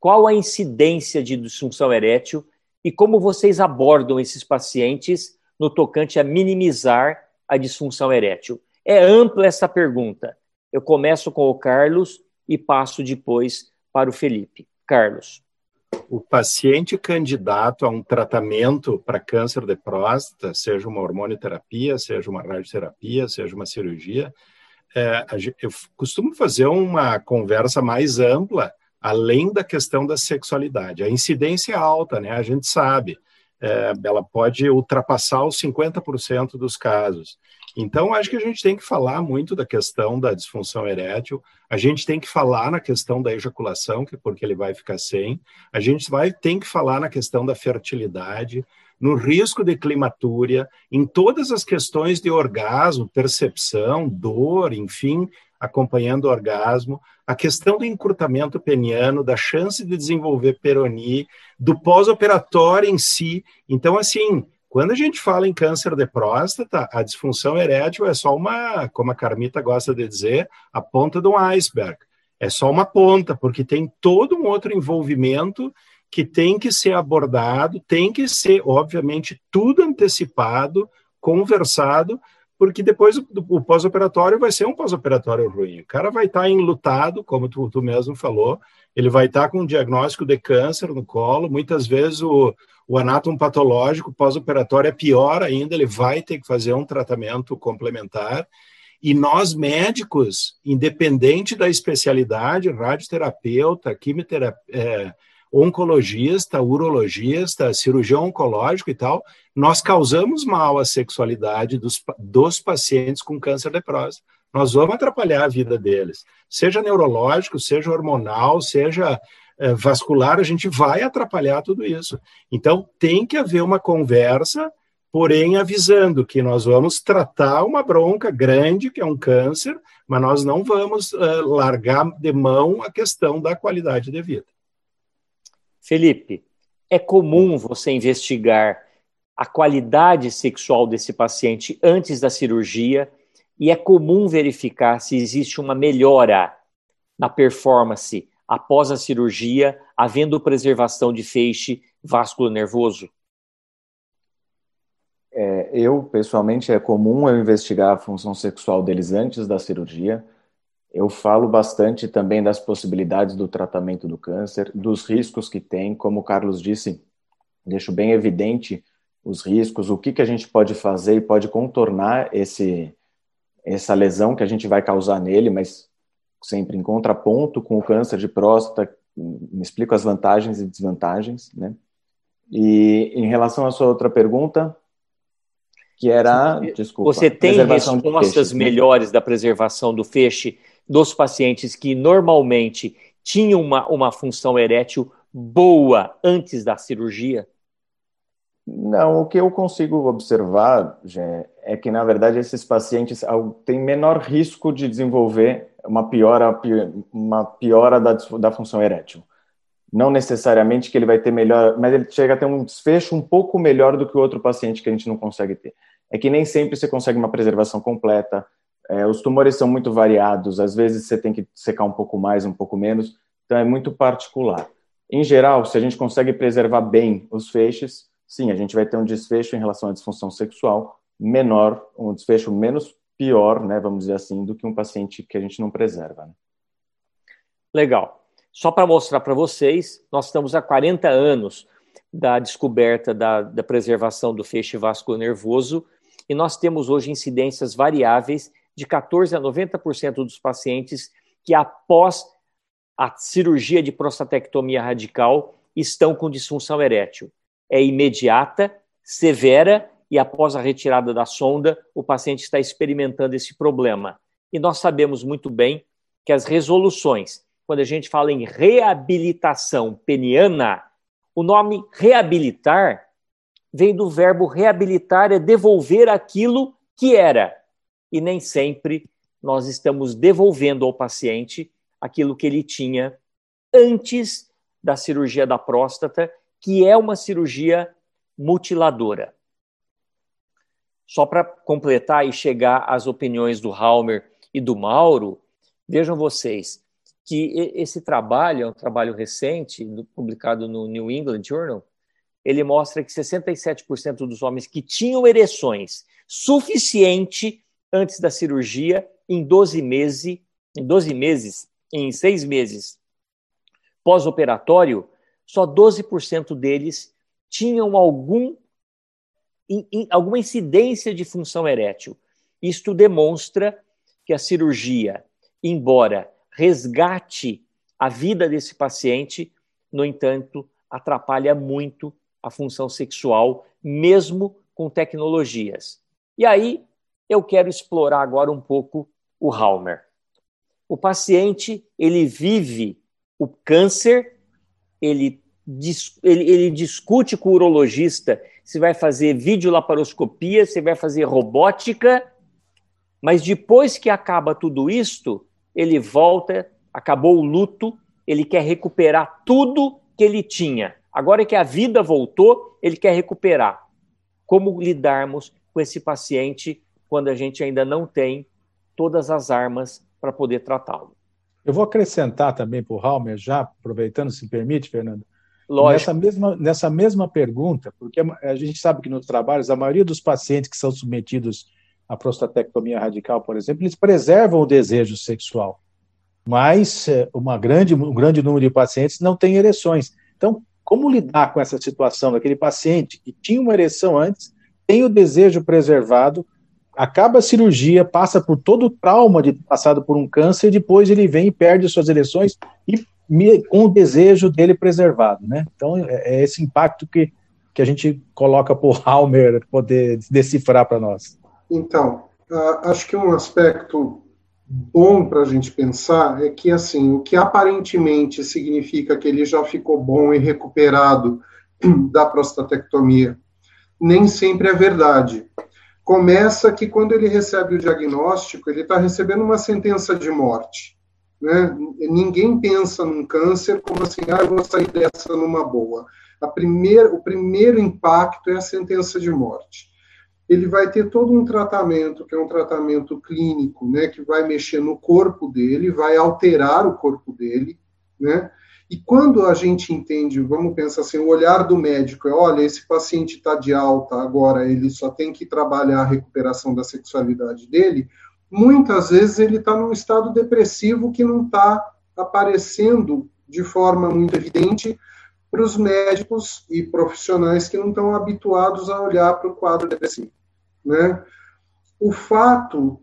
qual a incidência de disfunção erétil e como vocês abordam esses pacientes no tocante a minimizar a disfunção erétil? É ampla essa pergunta. Eu começo com o Carlos e passo depois para o Felipe. Carlos. O paciente candidato a um tratamento para câncer de próstata, seja uma hormonioterapia, seja uma radioterapia, seja uma cirurgia, é, eu costumo fazer uma conversa mais ampla, além da questão da sexualidade. A incidência é alta, né? A gente sabe. É, ela pode ultrapassar os 50% dos casos. Então, acho que a gente tem que falar muito da questão da disfunção erétil, a gente tem que falar na questão da ejaculação, que porque ele vai ficar sem, a gente vai tem que falar na questão da fertilidade, no risco de climatúria, em todas as questões de orgasmo, percepção, dor, enfim, acompanhando o orgasmo, a questão do encurtamento peniano, da chance de desenvolver peroni, do pós-operatório em si. Então, assim, quando a gente fala em câncer de próstata, a disfunção erétil é só uma, como a Carmita gosta de dizer, a ponta de um iceberg. É só uma ponta, porque tem todo um outro envolvimento que tem que ser abordado, tem que ser, obviamente, tudo antecipado, conversado, porque depois o, pós-operatório vai ser um pós-operatório ruim. O cara vai estar enlutado, como tu, tu mesmo falou, ele vai estar com um diagnóstico de câncer no colo, muitas vezes o, o anátomo patológico pós-operatório é pior ainda, ele vai ter que fazer um tratamento complementar, e nós médicos, independente da especialidade, radioterapeuta, quimioterapeuta, é, oncologista, urologista, cirurgião oncológico e tal, nós causamos mal à sexualidade dos, dos pacientes com câncer de próstata. Nós vamos atrapalhar a vida deles, seja neurológico, seja hormonal, seja é, vascular, a gente vai atrapalhar tudo isso. Então, tem que haver uma conversa, porém avisando que nós vamos tratar uma bronca grande, que é um câncer, mas nós não vamos uh, largar de mão a questão da qualidade de vida. Felipe, é comum você investigar a qualidade sexual desse paciente antes da cirurgia e é comum verificar se existe uma melhora na performance após a cirurgia, havendo preservação de feixe vasculo-nervoso? É, eu, pessoalmente, é comum eu investigar a função sexual deles antes da cirurgia, eu falo bastante também das possibilidades do tratamento do câncer, dos riscos que tem, como o Carlos disse, deixo bem evidente os riscos, o que, que a gente pode fazer e pode contornar esse, essa lesão que a gente vai causar nele, mas sempre em contraponto com o câncer de próstata, me explico as vantagens e desvantagens, né? E em relação à sua outra pergunta, que era, desculpa, você tem respostas né? melhores da preservação do feixe dos pacientes que normalmente tinham uma, uma função erétil boa antes da cirurgia? Não, o que eu consigo observar Gê, é que, na verdade, esses pacientes têm menor risco de desenvolver uma piora, uma piora da, da função erétil. Não necessariamente que ele vai ter melhor, mas ele chega a ter um desfecho um pouco melhor do que o outro paciente que a gente não consegue ter. É que nem sempre você consegue uma preservação completa, é, os tumores são muito variados, às vezes você tem que secar um pouco mais, um pouco menos, então é muito particular. Em geral, se a gente consegue preservar bem os feixes, sim, a gente vai ter um desfecho em relação à disfunção sexual menor, um desfecho menos pior, né, vamos dizer assim, do que um paciente que a gente não preserva. Né? Legal. Só para mostrar para vocês, nós estamos há 40 anos da descoberta da, da preservação do feixe vascular nervoso e nós temos hoje incidências variáveis de 14 a 90% dos pacientes que após a cirurgia de prostatectomia radical estão com disfunção erétil. É imediata, severa e após a retirada da sonda, o paciente está experimentando esse problema. E nós sabemos muito bem que as resoluções, quando a gente fala em reabilitação peniana, O nome reabilitar vem do verbo reabilitar, é devolver aquilo que era. E nem sempre nós estamos devolvendo ao paciente aquilo que ele tinha antes da cirurgia da próstata, que é uma cirurgia mutiladora. Só para completar e chegar às opiniões do Halmer e do Mauro, vejam vocês que esse trabalho é um trabalho recente, publicado no New England Journal, ele mostra que 67% dos homens que tinham ereções suficiente antes da cirurgia, em 12 meses, em 12 meses, em 6 meses pós-operatório, só 12% deles tinham algum, alguma incidência de função erétil. Isto demonstra que a cirurgia, embora resgate a vida desse paciente, no entanto, atrapalha muito a função sexual, mesmo com tecnologias. E aí eu quero explorar agora um pouco o Halmer. O paciente ele vive o câncer, ele, ele, ele discute com o urologista se vai fazer videolaparoscopia, se vai fazer robótica, mas depois que acaba tudo isto, ele volta, acabou o luto, ele quer recuperar tudo que ele tinha. Agora que a vida voltou, ele quer recuperar. Como lidarmos com esse paciente quando a gente ainda não tem todas as armas para poder tratá-lo? Eu vou acrescentar também para o Halmer, já aproveitando, se permite, Fernando. Lógico. Nessa mesma, nessa mesma pergunta, porque a gente sabe que nos trabalhos, a maioria dos pacientes que são submetidos à prostatectomia radical, por exemplo, eles preservam o desejo sexual, mas é, uma grande, um grande número de pacientes não tem ereções. Então, como lidar com essa situação daquele paciente que tinha uma ereção antes, tem o desejo preservado, acaba a cirurgia, passa por todo o trauma de passado por um câncer, e depois ele vem e perde suas ereções e com o desejo dele preservado, né? Então é, é esse impacto que, que a gente coloca por Halmer poder decifrar para nós. Então, uh, acho que um aspecto bom para a gente pensar é que assim o que aparentemente significa que ele já ficou bom e recuperado da prostatectomia nem sempre é verdade começa que quando ele recebe o diagnóstico, ele está recebendo uma sentença de morte. Né? Ninguém pensa num câncer como assim, ah, eu vou sair dessa numa boa. A primeira, o primeiro impacto é a sentença de morte. Ele vai ter todo um tratamento, que é um tratamento clínico, né, que vai mexer no corpo dele, vai alterar o corpo dele, né? E quando a gente entende, vamos pensar assim, o olhar do médico é, olha, esse paciente está de alta, agora ele só tem que trabalhar a recuperação da sexualidade dele, muitas vezes ele está num estado depressivo que não está aparecendo de forma muito evidente para os médicos e profissionais que não estão habituados a olhar para o quadro depressivo. Né? O fato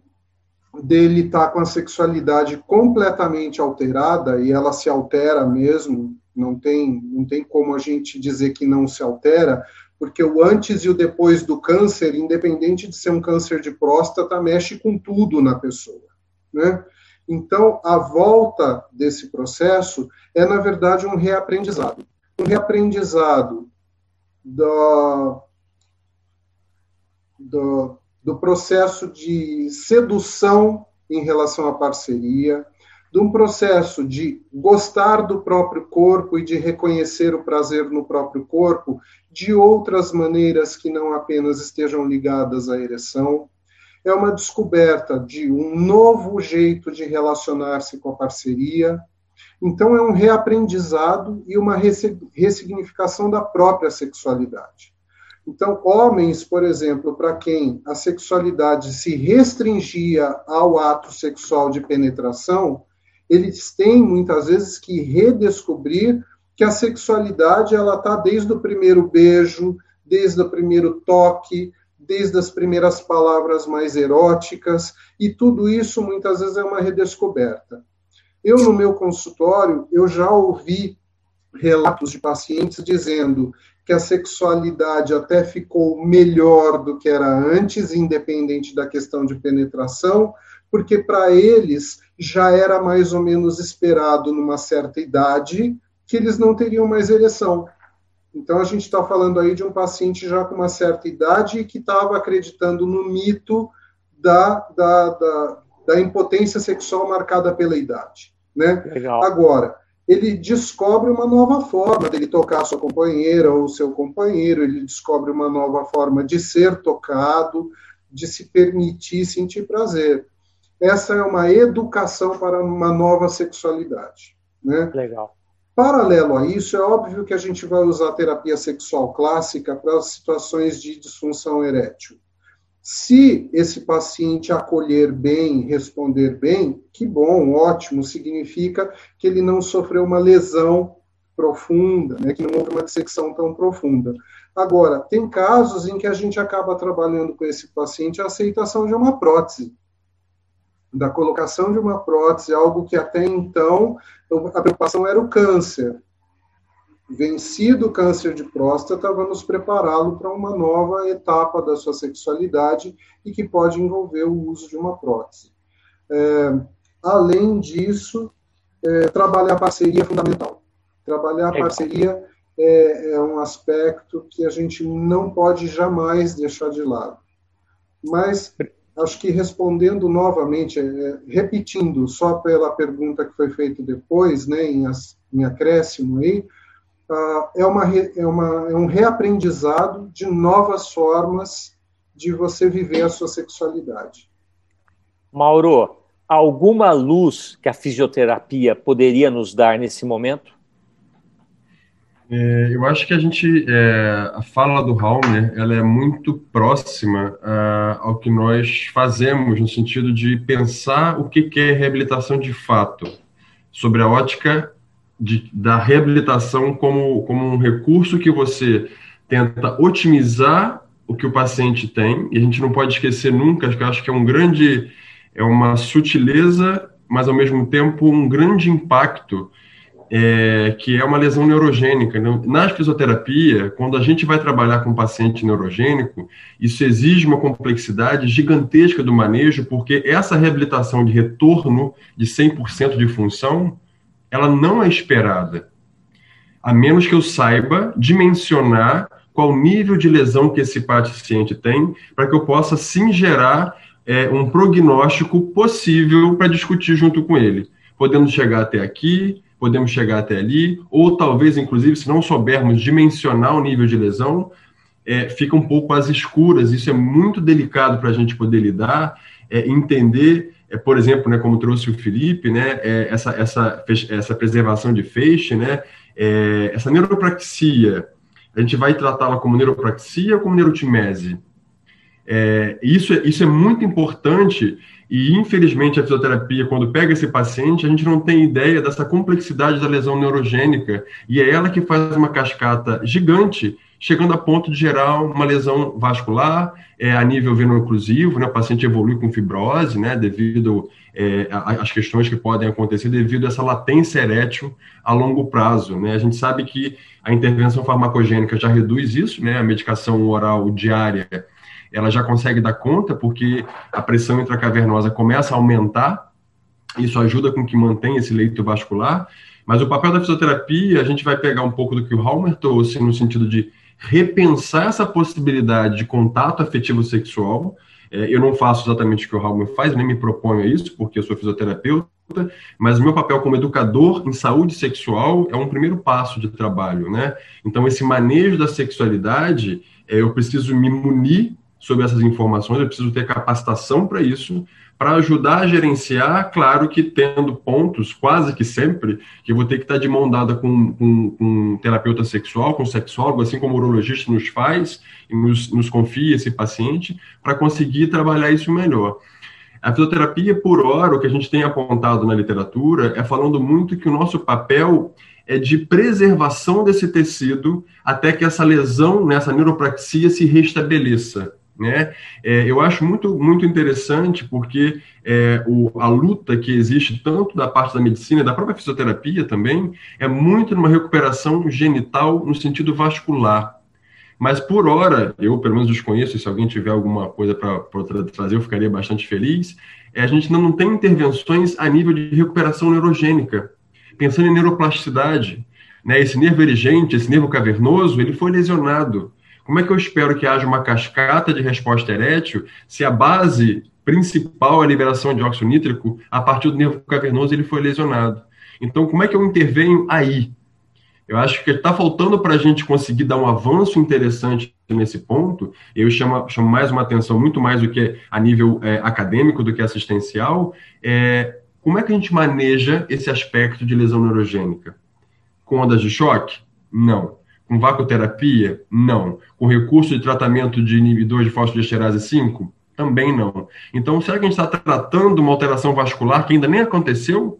dele estar tá com a sexualidade completamente alterada e ela se altera mesmo, não tem, não tem como a gente dizer que não se altera, porque o antes e o depois do câncer, independente de ser um câncer de próstata, mexe com tudo na pessoa, né? Então, a volta desse processo é, na verdade, um reaprendizado. Um reaprendizado do, do, do processo de sedução em relação à parceria, de um processo de gostar do próprio corpo e de reconhecer o prazer no próprio corpo de outras maneiras que não apenas estejam ligadas à ereção. É uma descoberta de um novo jeito de relacionar-se com a parceria. Então, é um reaprendizado e uma ressignificação da própria sexualidade. Então, homens, por exemplo, para quem a sexualidade se restringia ao ato sexual de penetração, eles têm muitas vezes que redescobrir que a sexualidade ela está desde o primeiro beijo, desde o primeiro toque, desde as primeiras palavras mais eróticas, e tudo isso muitas vezes é uma redescoberta. Eu, no meu consultório, eu já ouvi relatos de pacientes dizendo que a sexualidade até ficou melhor do que era antes, independente da questão de penetração, porque para eles já era mais ou menos esperado numa certa idade que eles não teriam mais ereção. Então, a gente está falando aí de um paciente já com uma certa idade que estava acreditando no mito da, da, da, da, impotência sexual marcada pela idade. Né? Legal. Agora, ele descobre uma nova forma dele tocar sua companheira ou seu companheiro, ele descobre uma nova forma de ser tocado, de se permitir sentir prazer. Essa é uma educação para uma nova sexualidade. Né? Legal. Paralelo a isso, é óbvio que a gente vai usar a terapia sexual clássica para situações de disfunção erétil. Se esse paciente acolher bem, responder bem, que bom, ótimo, significa que ele não sofreu uma lesão profunda, né, que não houve uma dissecção tão profunda. Agora, tem casos em que a gente acaba trabalhando com esse paciente a aceitação de uma prótese da colocação de uma prótese, algo que até então a preocupação era o câncer. Vencido o câncer de próstata, vamos prepará-lo para uma nova etapa da sua sexualidade e que pode envolver o uso de uma prótese. É, além disso, é, trabalhar a parceria é fundamental. Trabalhar a parceria é, é um aspecto que a gente não pode jamais deixar de lado. Mas acho que respondendo novamente, é, repetindo só pela pergunta que foi feita depois, né, em, as, em acréscimo aí, é, uma, é, uma, é um reaprendizado de novas formas de você viver a sua sexualidade. Mauro, alguma luz que a fisioterapia poderia nos dar nesse momento? É, eu acho que a gente, é, a fala do Halmer, ela é muito próxima a, ao que nós fazemos no sentido de pensar o que, que é reabilitação de fato, sobre a ótica de, da reabilitação como, como um recurso que você tenta otimizar o que o paciente tem, e a gente não pode esquecer nunca, que eu acho que é um grande, é uma sutileza, mas ao mesmo tempo um grande impacto é, que é uma lesão neurogênica. Na fisioterapia, quando a gente vai trabalhar com paciente neurogênico, isso exige uma complexidade gigantesca do manejo, porque essa reabilitação de retorno de 100% de função, ela não é esperada, a menos que eu saiba dimensionar qual nível de lesão que esse paciente tem, para que eu possa sim gerar é, um prognóstico possível para discutir junto com ele. Podemos chegar até aqui, podemos chegar até ali, ou talvez, inclusive, se não soubermos dimensionar o nível de lesão, é, fica um pouco às escuras. Isso é muito delicado para a gente poder lidar, é, entender, é, por exemplo, né, como trouxe o Felipe, né, é, essa, essa, essa preservação de feixe, né, é, essa neuropraxia, a gente vai tratá-la como neuropraxia ou como neurotimese? É, isso, isso é muito importante e, infelizmente, a fisioterapia, quando pega esse paciente, a gente não tem ideia dessa complexidade da lesão neurogênica, e é ela que faz uma cascata gigante, chegando a ponto de gerar uma lesão vascular é, a nível veno-oclusivo, né? o paciente evolui com fibrose, né? devido é, às questões que podem acontecer, devido a essa latência erétil a longo prazo. Né? A gente sabe que a intervenção farmacogênica já reduz isso, né? a medicação oral diária ela já consegue dar conta, porque a pressão intracavernosa começa a aumentar, isso ajuda com que mantenha esse leito vascular, mas o papel da fisioterapia, a gente vai pegar um pouco do que o Halmer trouxe, no sentido de repensar essa possibilidade de contato afetivo sexual. É, eu não faço exatamente o que o Halmer faz, nem me proponho isso, porque eu sou fisioterapeuta, mas o meu papel como educador em saúde sexual é um primeiro passo de trabalho, né? Então, esse manejo da sexualidade, é, eu preciso me munir sobre essas informações, eu preciso ter capacitação para isso, para ajudar a gerenciar, claro que tendo pontos, quase que sempre, que eu vou ter que estar de mão dada com, com, com um terapeuta sexual, com um sexólogo, assim como o urologista nos faz e nos, nos confia esse paciente, para conseguir trabalhar isso melhor. A fisioterapia, por hora, o que a gente tem apontado na literatura é falando muito que o nosso papel é de preservação desse tecido até que essa lesão, nessa né, neuropraxia, se restabeleça. Né? É, eu acho muito, muito interessante porque é, o, a luta que existe tanto da parte da medicina, da própria fisioterapia também, é muito numa recuperação genital no sentido vascular. Mas por hora, eu pelo menos desconheço, se alguém tiver alguma coisa para trazer, eu ficaria bastante feliz. É, a gente ainda não tem intervenções a nível de recuperação neurogênica, pensando em neuroplasticidade, né, esse nervo erigente, esse nervo cavernoso, ele foi lesionado. Como é que eu espero que haja uma cascata de resposta erétil se a base principal é a liberação de óxido nítrico, a partir do nervo cavernoso ele foi lesionado? Então, como é que eu intervenho aí? Eu acho que está faltando para a gente conseguir dar um avanço interessante nesse ponto. Eu chamo, chamo mais uma atenção, muito mais do que a nível é, acadêmico, do que assistencial. É, como é que a gente maneja esse aspecto de lesão neurogênica? Com ondas de choque? Não. Com vacoterapia? Não. Com recurso de tratamento de inibidor de fosfodiesterase 5? Também não. Então, será que a gente está tratando uma alteração vascular que ainda nem aconteceu?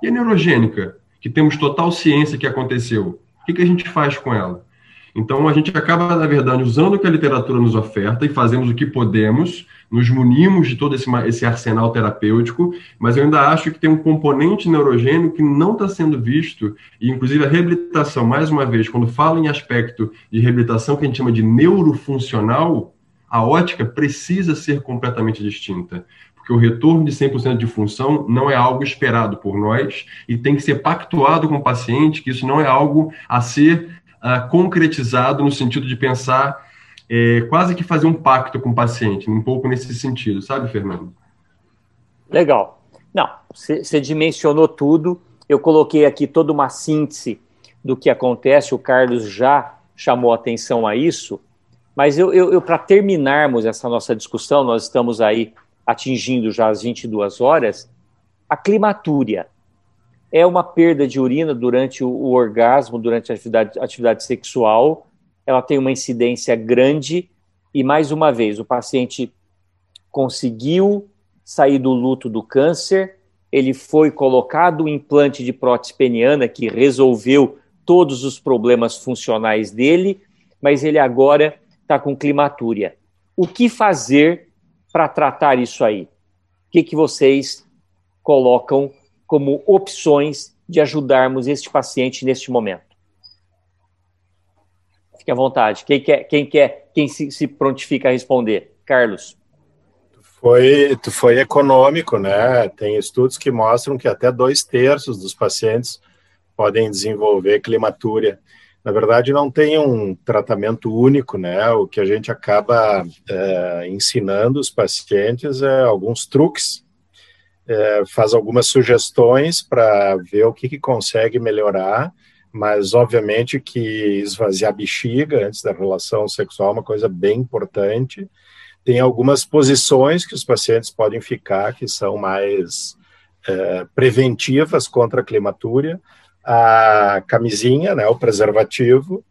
E a neurogênica? que temos total ciência que aconteceu, o que, que a gente faz com ela? Então, a gente acaba, na verdade, usando o que a literatura nos oferta e fazemos o que podemos, nos munimos de todo esse, esse arsenal terapêutico, mas eu ainda acho que tem um componente neurogênico que não está sendo visto, e inclusive a reabilitação, mais uma vez, quando falo em aspecto de reabilitação que a gente chama de neurofuncional, a ótica precisa ser completamente distinta porque o retorno de 100% de função não é algo esperado por nós e tem que ser pactuado com o paciente, que isso não é algo a ser uh, concretizado no sentido de pensar é, quase que fazer um pacto com o paciente, um pouco nesse sentido, sabe, Fernando? Legal. Não, você dimensionou tudo. Eu coloquei aqui toda uma síntese do que acontece. O Carlos já chamou atenção a isso. Mas eu, eu, eu para terminarmos essa nossa discussão, nós estamos aí atingindo já as 22 horas, a climatúria é uma perda de urina durante o, o orgasmo, durante a atividade, atividade sexual. Ela tem uma incidência grande e, mais uma vez, o paciente conseguiu sair do luto do câncer, ele foi colocado o implante de prótese peniana que resolveu todos os problemas funcionais dele, mas ele agora está com climatúria. O que fazer para tratar isso aí? O que, que vocês colocam como opções de ajudarmos este paciente neste momento? Fique à vontade. Quem quer, quem quer, quem se, se prontifica a responder? Carlos. Foi, foi econômico, né? Tem estudos que mostram que até dois terços dos pacientes podem desenvolver climatúria na verdade, não tem um tratamento único, né? O que a gente acaba é, ensinando os pacientes é alguns truques, é, faz algumas sugestões para ver o que, que consegue melhorar, mas obviamente que esvaziar a bexiga antes da relação sexual é uma coisa bem importante. Tem algumas posições que os pacientes podem ficar que são mais é, preventivas contra a climatúria a camisinha, né, o preservativo.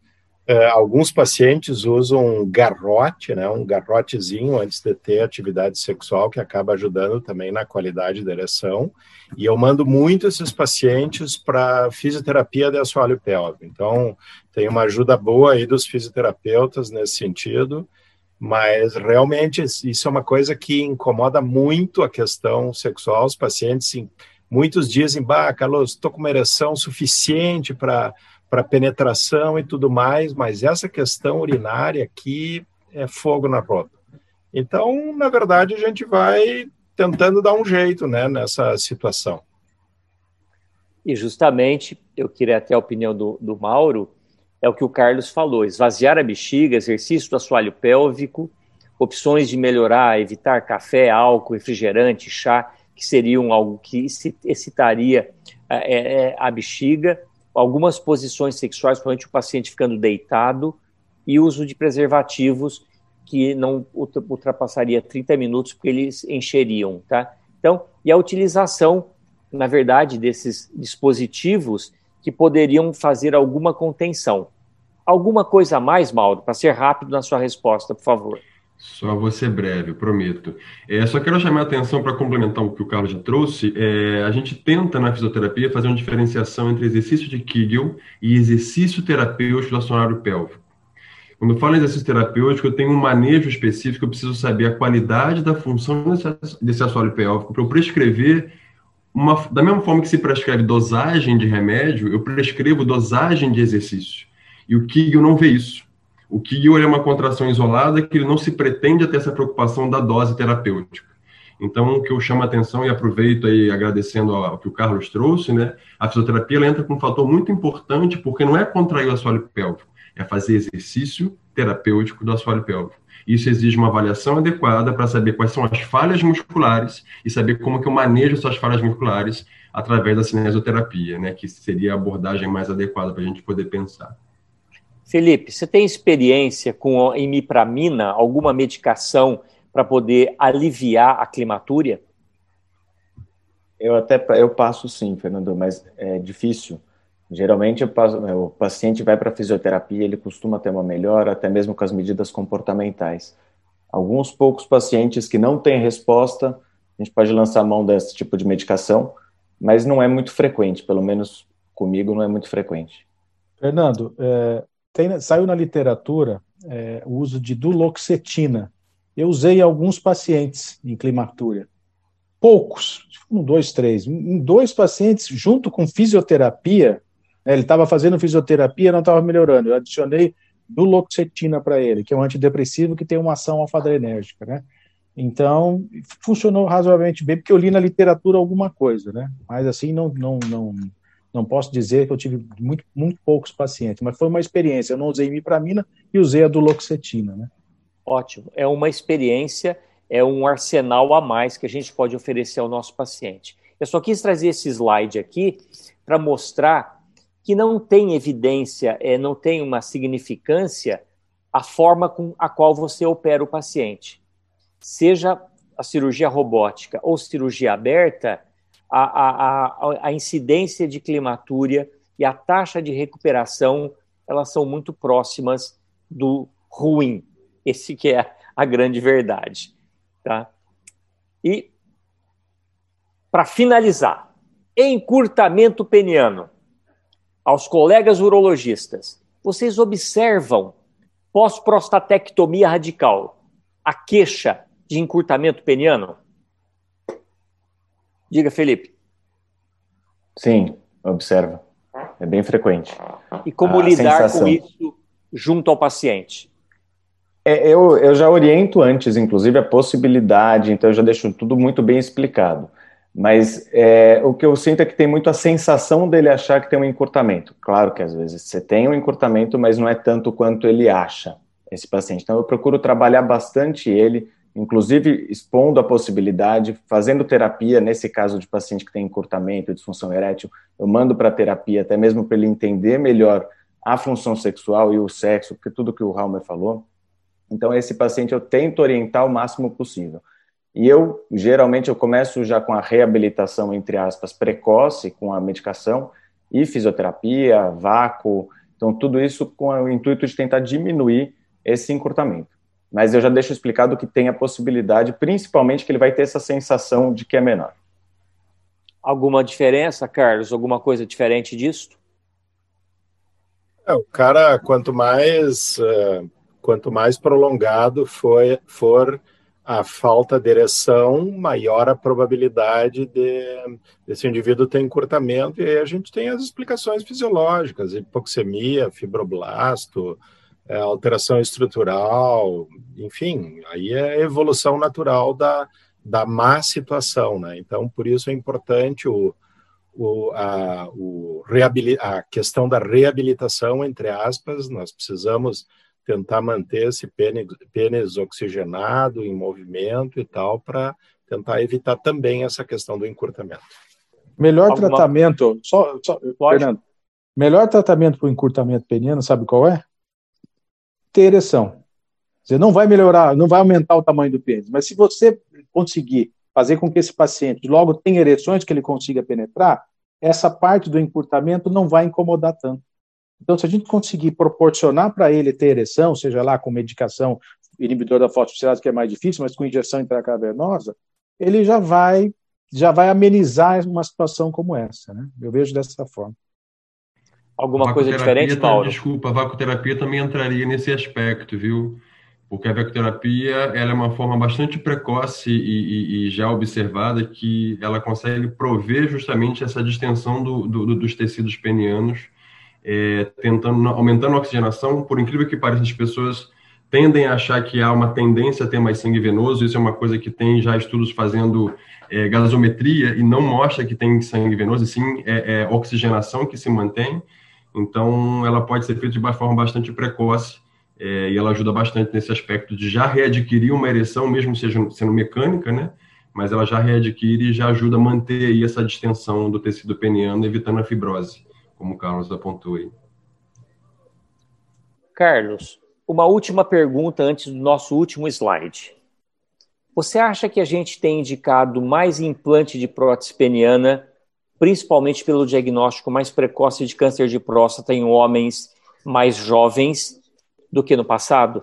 Uh, alguns pacientes usam um garrote, né, um garrotezinho antes de ter atividade sexual, que acaba ajudando também na qualidade da ereção. E eu mando muito esses pacientes para fisioterapia de assoalho pélvico. Então, tem uma ajuda boa aí dos fisioterapeutas nesse sentido, mas realmente isso é uma coisa que incomoda muito a questão sexual. Os pacientes Muitos dizem, bah, Carlos, estou com uma ereção suficiente para para penetração e tudo mais, mas essa questão urinária aqui é fogo na roda. Então, na verdade, a gente vai tentando dar um jeito né, nessa situação. E justamente, eu queria até a opinião do, do Mauro, é o que o Carlos falou: esvaziar a bexiga, exercício do assoalho pélvico, opções de melhorar, evitar café, álcool, refrigerante, chá que seriam algo que excitaria é, é, a bexiga, algumas posições sexuais, principalmente o paciente ficando deitado, e uso de preservativos que não ultrapassaria 30 minutos, porque eles encheriam, tá? Então, e a utilização, na verdade, desses dispositivos que poderiam fazer alguma contenção. Alguma coisa a mais, Mauro, para ser rápido na sua resposta, por favor. Só vou ser breve, prometo. É, só quero chamar a atenção para complementar o que o Carlos já trouxe. É, a gente tenta na fisioterapia fazer uma diferenciação entre exercício de Kegel e exercício terapêutico do assoalho pélvico. Quando eu falo em exercício terapêutico, eu tenho um manejo específico, eu preciso saber a qualidade da função desse assoalho pélvico para eu prescrever uma, da mesma forma que se prescreve dosagem de remédio, eu prescrevo dosagem de exercício. E o Kegel não vê isso. O Kegel é uma contração isolada que ele não se pretende ter essa preocupação da dose terapêutica. Então, o que eu chamo a atenção e aproveito aí agradecendo ao que o Carlos trouxe, né? A fisioterapia entra com um fator muito importante, porque não é contrair o assoalho pélvico, é fazer exercício terapêutico do assoalho pélvico. Isso exige uma avaliação adequada para saber quais são as falhas musculares e saber como que eu manejo essas falhas musculares através da cinesioterapia, né, que seria a abordagem mais adequada para a gente poder pensar. Felipe, você tem experiência com imipramina, alguma medicação para poder aliviar a climatúria? Eu até eu passo sim, Fernando, mas é difícil. Geralmente o paciente vai para fisioterapia, ele costuma ter uma melhora, até mesmo com as medidas comportamentais. Alguns poucos pacientes que não têm resposta, a gente pode lançar mão desse tipo de medicação, mas não é muito frequente, pelo menos comigo não é muito frequente. Fernando, é, tem, saiu na literatura é, o uso de duloxetina. Eu usei alguns pacientes em climatúria. Poucos, um, dois, três. Em dois pacientes, junto com fisioterapia, né, ele estava fazendo fisioterapia não estava melhorando. Eu adicionei duloxetina para ele, que é um antidepressivo que tem uma ação alfa-adrenérgica, né? Então, funcionou razoavelmente bem, porque eu li na literatura alguma coisa, né? Mas assim, não, não, não, não posso dizer que eu tive muito, muito poucos pacientes, mas foi uma experiência. Eu não usei mipramina e usei a duloxetina, né? Ótimo. É uma experiência, é um arsenal a mais que a gente pode oferecer ao nosso paciente. Eu só quis trazer esse slide aqui para mostrar que não tem evidência, é, não tem uma significância a forma com a qual você opera o paciente. Seja a cirurgia robótica ou cirurgia aberta, a, a, a, incidência de climatúria e a taxa de recuperação elas são muito próximas do ruim. Esse que é a grande verdade. Tá? E, para finalizar, encurtamento peniano aos colegas urologistas, vocês observam pós-prostatectomia radical a queixa de encurtamento peniano? Diga, Felipe. Sim, observa. É bem frequente. E como a lidar sensação. com isso junto ao paciente? É, eu, eu já oriento antes, inclusive, a possibilidade, então eu já deixo tudo muito bem explicado. Mas é, o que eu sinto é que tem muito a sensação dele achar que tem um encurtamento. Claro que às vezes você tem um encurtamento, mas não é tanto quanto ele acha, esse paciente. Então eu procuro trabalhar bastante ele, inclusive expondo a possibilidade, fazendo terapia, nesse caso de paciente que tem encurtamento, disfunção erétil, eu mando para terapia, até mesmo para ele entender melhor a função sexual e o sexo, porque tudo que o Raumer falou. Então esse paciente eu tento orientar o máximo possível. E eu, geralmente, eu começo já com a reabilitação, entre aspas, precoce, com a medicação e fisioterapia, vácuo, então tudo isso com o intuito de tentar diminuir esse encurtamento. Mas eu já deixo explicado que tem a possibilidade, principalmente que ele vai ter essa sensação de que é menor. Alguma diferença, Carlos? Alguma coisa diferente disso? É, o cara, quanto mais, uh, quanto mais prolongado foi, for a falta de ereção, maior a probabilidade de, desse indivíduo ter encurtamento, e aí a gente tem as explicações fisiológicas, hipoxemia, fibroblasto, é, alteração estrutural, enfim, aí é a evolução natural da, da má situação, né? Então, por isso é importante o, o, a, o a questão da reabilitação, entre aspas, nós precisamos tentar manter esse pênis, pênis oxigenado, em movimento e tal, para tentar evitar também essa questão do encurtamento. Melhor Alguma... tratamento, só, só Fernando, melhor tratamento para o encurtamento peniano, sabe qual é? Ter ereção. Você não vai melhorar, não vai aumentar o tamanho do pênis, mas se você conseguir fazer com que esse paciente logo tenha ereções que ele consiga penetrar, essa parte do encurtamento não vai incomodar tanto. Então, se a gente conseguir proporcionar para ele ter ereção, seja lá com medicação inibidor da fosfodiesterase, que é mais difícil, mas com injeção intracavernosa, ele já vai já vai amenizar uma situação como essa, né? Eu vejo dessa forma. Alguma coisa diferente, Paulo? Desculpa, a vacoterapia também entraria nesse aspecto, viu? Porque a vacoterapia ela é uma forma bastante precoce e, e, e já observada que ela consegue prover justamente essa distensão do, do, dos tecidos penianos é, tentando aumentando a oxigenação. Por incrível que pareça, as pessoas tendem a achar que há uma tendência a ter mais sangue venoso. Isso é uma coisa que tem já estudos fazendo é, gasometria e não mostra que tem sangue venoso, e sim é, é, oxigenação que se mantém. Então, ela pode ser feita de uma forma bastante precoce é, e ela ajuda bastante nesse aspecto de já readquirir uma ereção, mesmo seja sendo mecânica, né? Mas ela já readquire e já ajuda a manter aí essa distensão do tecido peniano, evitando a fibrose, como o Carlos apontou aí. Carlos, uma última pergunta antes do nosso último slide. Você acha que a gente tem indicado mais implante de prótese peniana, principalmente pelo diagnóstico mais precoce de câncer de próstata em homens mais jovens do que no passado?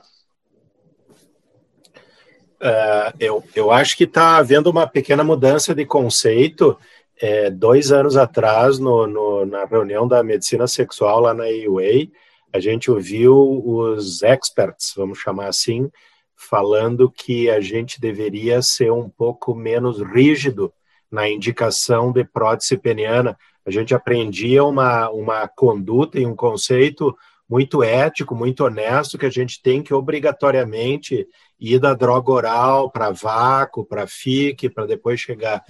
Uh, eu, eu acho que está havendo uma pequena mudança de conceito. É, dois anos atrás, no, no, na reunião da medicina sexual lá na AUA, a gente ouviu os experts, vamos chamar assim, falando que a gente deveria ser um pouco menos rígido na indicação de prótese peniana. A gente aprendia uma, uma conduta e um conceito muito ético, muito honesto, que a gente tem que obrigatoriamente ir da droga oral para vácuo, para FIC, para depois chegar.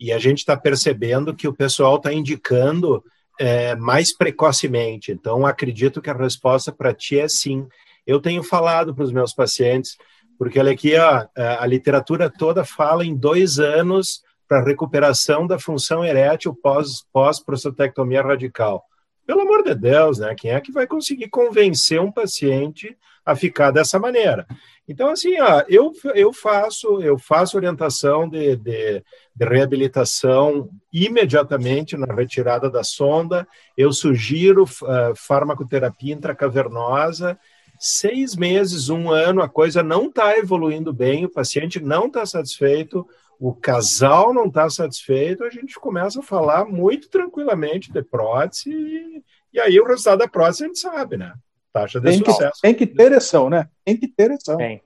E a gente está percebendo que o pessoal está indicando é, mais precocemente. Então, acredito que a resposta para ti é sim. Eu tenho falado para os meus pacientes, porque olha aqui, ó, a literatura toda fala em dois anos para recuperação da função erétil pós, pós-prostatectomia radical. Pelo amor de Deus, né? Quem é que vai conseguir convencer um paciente a ficar dessa maneira? Então, assim, ó, eu, eu faço eu faço orientação de, de, de reabilitação imediatamente na retirada da sonda. Eu sugiro uh, farmacoterapia intracavernosa seis meses, um ano, a coisa não está evoluindo bem, o paciente não está satisfeito, o casal não está satisfeito, a gente começa a falar muito tranquilamente de prótese e, e aí o resultado da prótese a gente sabe, né? Taxa de tem sucesso. Que, tem que ter ereção, né? Tem que ter ereção. Tem.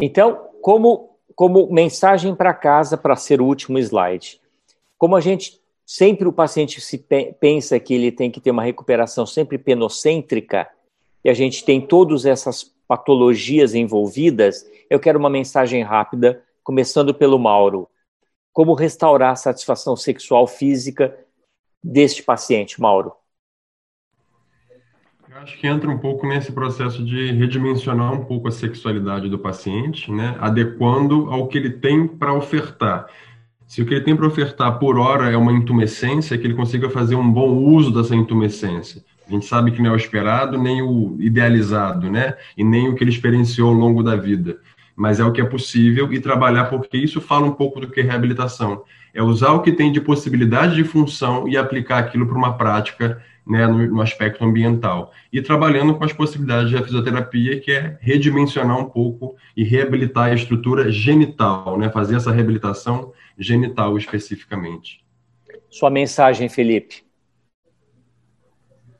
Então, como, como mensagem para casa, para ser o último slide, como a gente sempre o paciente se pensa que ele tem que ter uma recuperação sempre penocêntrica, e a gente tem todas essas patologias envolvidas, eu quero uma mensagem rápida começando pelo Mauro. Como restaurar a satisfação sexual física deste paciente, Mauro? Eu acho que entra um pouco nesse processo de redimensionar um pouco a sexualidade do paciente, né? adequando ao que ele tem para ofertar. Se o que ele tem para ofertar por hora é uma intumescência, que ele consiga fazer um bom uso dessa intumescência. A gente sabe que não é o esperado, nem o idealizado, né? E nem o que ele experienciou ao longo da vida mas é o que é possível e trabalhar, porque isso fala um pouco do que é reabilitação. É usar o que tem de possibilidade de função e aplicar aquilo para uma prática né, no, no, aspecto ambiental. E trabalhando com as possibilidades da fisioterapia, que é redimensionar um pouco e reabilitar a estrutura genital, né, fazer essa reabilitação genital especificamente. Sua mensagem, Felipe?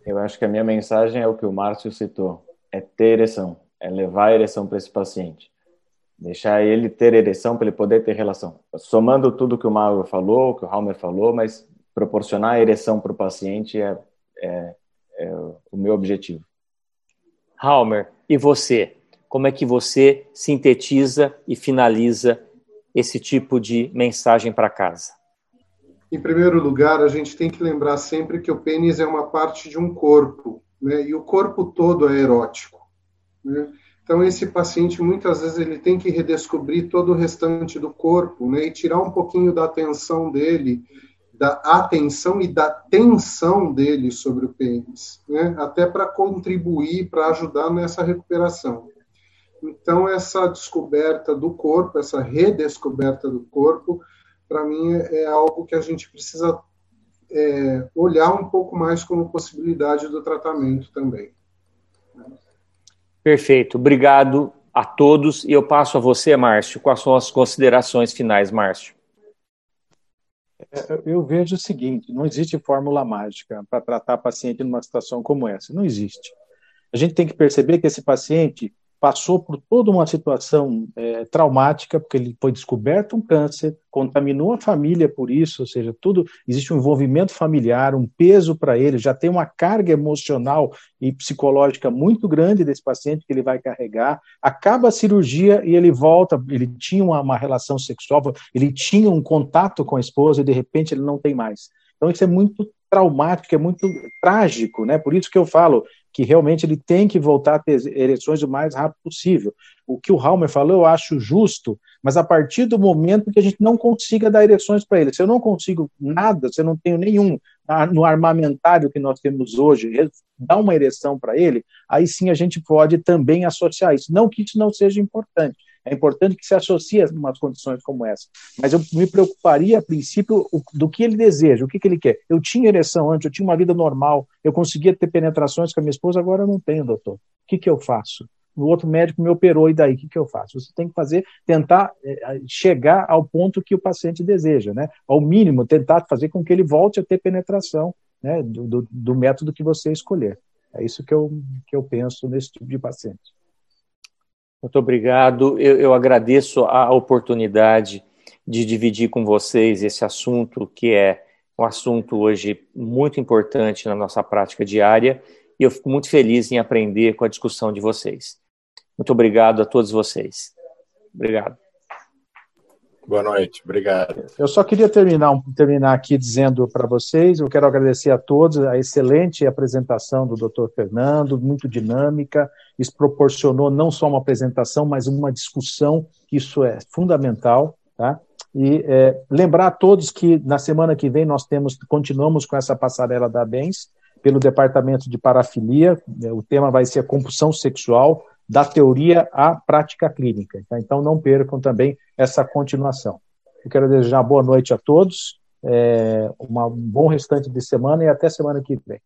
Eu acho que a minha mensagem é o que o Márcio citou: é ter ereção, é levar a ereção para esse paciente deixar ele ter ereção para ele poder ter relação. Somando tudo que o Mauro falou, que o Halmer falou, mas proporcionar a ereção para o paciente é, é, é, o meu objetivo. Halmer, e você? Como é que você sintetiza e finaliza esse tipo de mensagem para casa? Em primeiro lugar, a gente tem que lembrar sempre que o pênis é uma parte de um corpo, né? e o corpo todo é erótico. Né? Então, esse paciente, muitas vezes, ele tem que redescobrir todo o restante do corpo, né? E tirar um pouquinho da atenção dele, da atenção e da tensão dele sobre o pênis, né? Até para contribuir, para ajudar nessa recuperação. Então, essa descoberta do corpo, essa redescoberta do corpo, para mim é, algo que a gente precisa é, olhar um pouco mais como possibilidade do tratamento também. Perfeito. Obrigado a todos. E eu passo a você, Márcio. Quais são as considerações finais, Márcio? É, eu vejo o seguinte: não existe fórmula mágica para tratar paciente numa situação como essa. Não existe. A gente tem que perceber que esse paciente passou por toda uma situação é, traumática, porque ele foi descoberto um câncer, contaminou a família por isso, ou seja, tudo existe um envolvimento familiar, um peso para ele, já tem uma carga emocional e psicológica muito grande desse paciente que ele vai carregar. Acaba a cirurgia e ele volta, ele tinha uma, uma relação sexual, ele tinha um contato com a esposa e de repente ele não tem mais. Então isso é muito traumático, é muito trágico, né? Por isso que eu falo, que realmente ele tem que voltar a ter eleições o mais rápido possível. O que o Halmer falou, eu acho justo, mas a partir do momento que a gente não consiga dar eleições para ele, se eu não consigo nada, se eu não tenho nenhum no armamentário que nós temos hoje, dar uma ereção para ele, aí sim a gente pode também associar isso. Não que isso não seja importante, é importante que se associe a umas condições como essa. Mas eu me preocuparia, a princípio, do que ele deseja, o que, que ele quer. Eu tinha ereção antes, eu tinha uma vida normal, eu conseguia ter penetrações com a minha esposa, agora eu não tenho, doutor. O que, que eu faço? O outro médico me operou, e daí? O que, que eu faço? Você tem que fazer, tentar é, chegar ao ponto que o paciente deseja, né? Ao mínimo, tentar fazer com que ele volte a ter penetração né, do, do, do método que você escolher. É isso que eu, que eu penso nesse tipo de paciente. Muito obrigado. Eu, eu, agradeço a oportunidade de dividir com vocês esse assunto, que é um assunto hoje muito importante na nossa prática diária, e eu fico muito feliz em aprender com a discussão de vocês. Muito obrigado a todos vocês. Obrigado. Boa noite, obrigado. Eu só queria terminar, terminar aqui dizendo para vocês, eu quero agradecer a todos a excelente apresentação do Dr. Fernando, muito dinâmica, isso proporcionou não só uma apresentação, mas uma discussão, isso é fundamental, tá? E é, lembrar a todos que na semana que vem nós temos, continuamos com essa passarela da Bens, pelo Departamento de Parafilia, o tema vai ser a compulsão sexual, da teoria à prática clínica. Tá? Então, não percam também essa continuação. Eu quero desejar boa noite a todos, é, uma, um bom restante de semana e até semana que vem.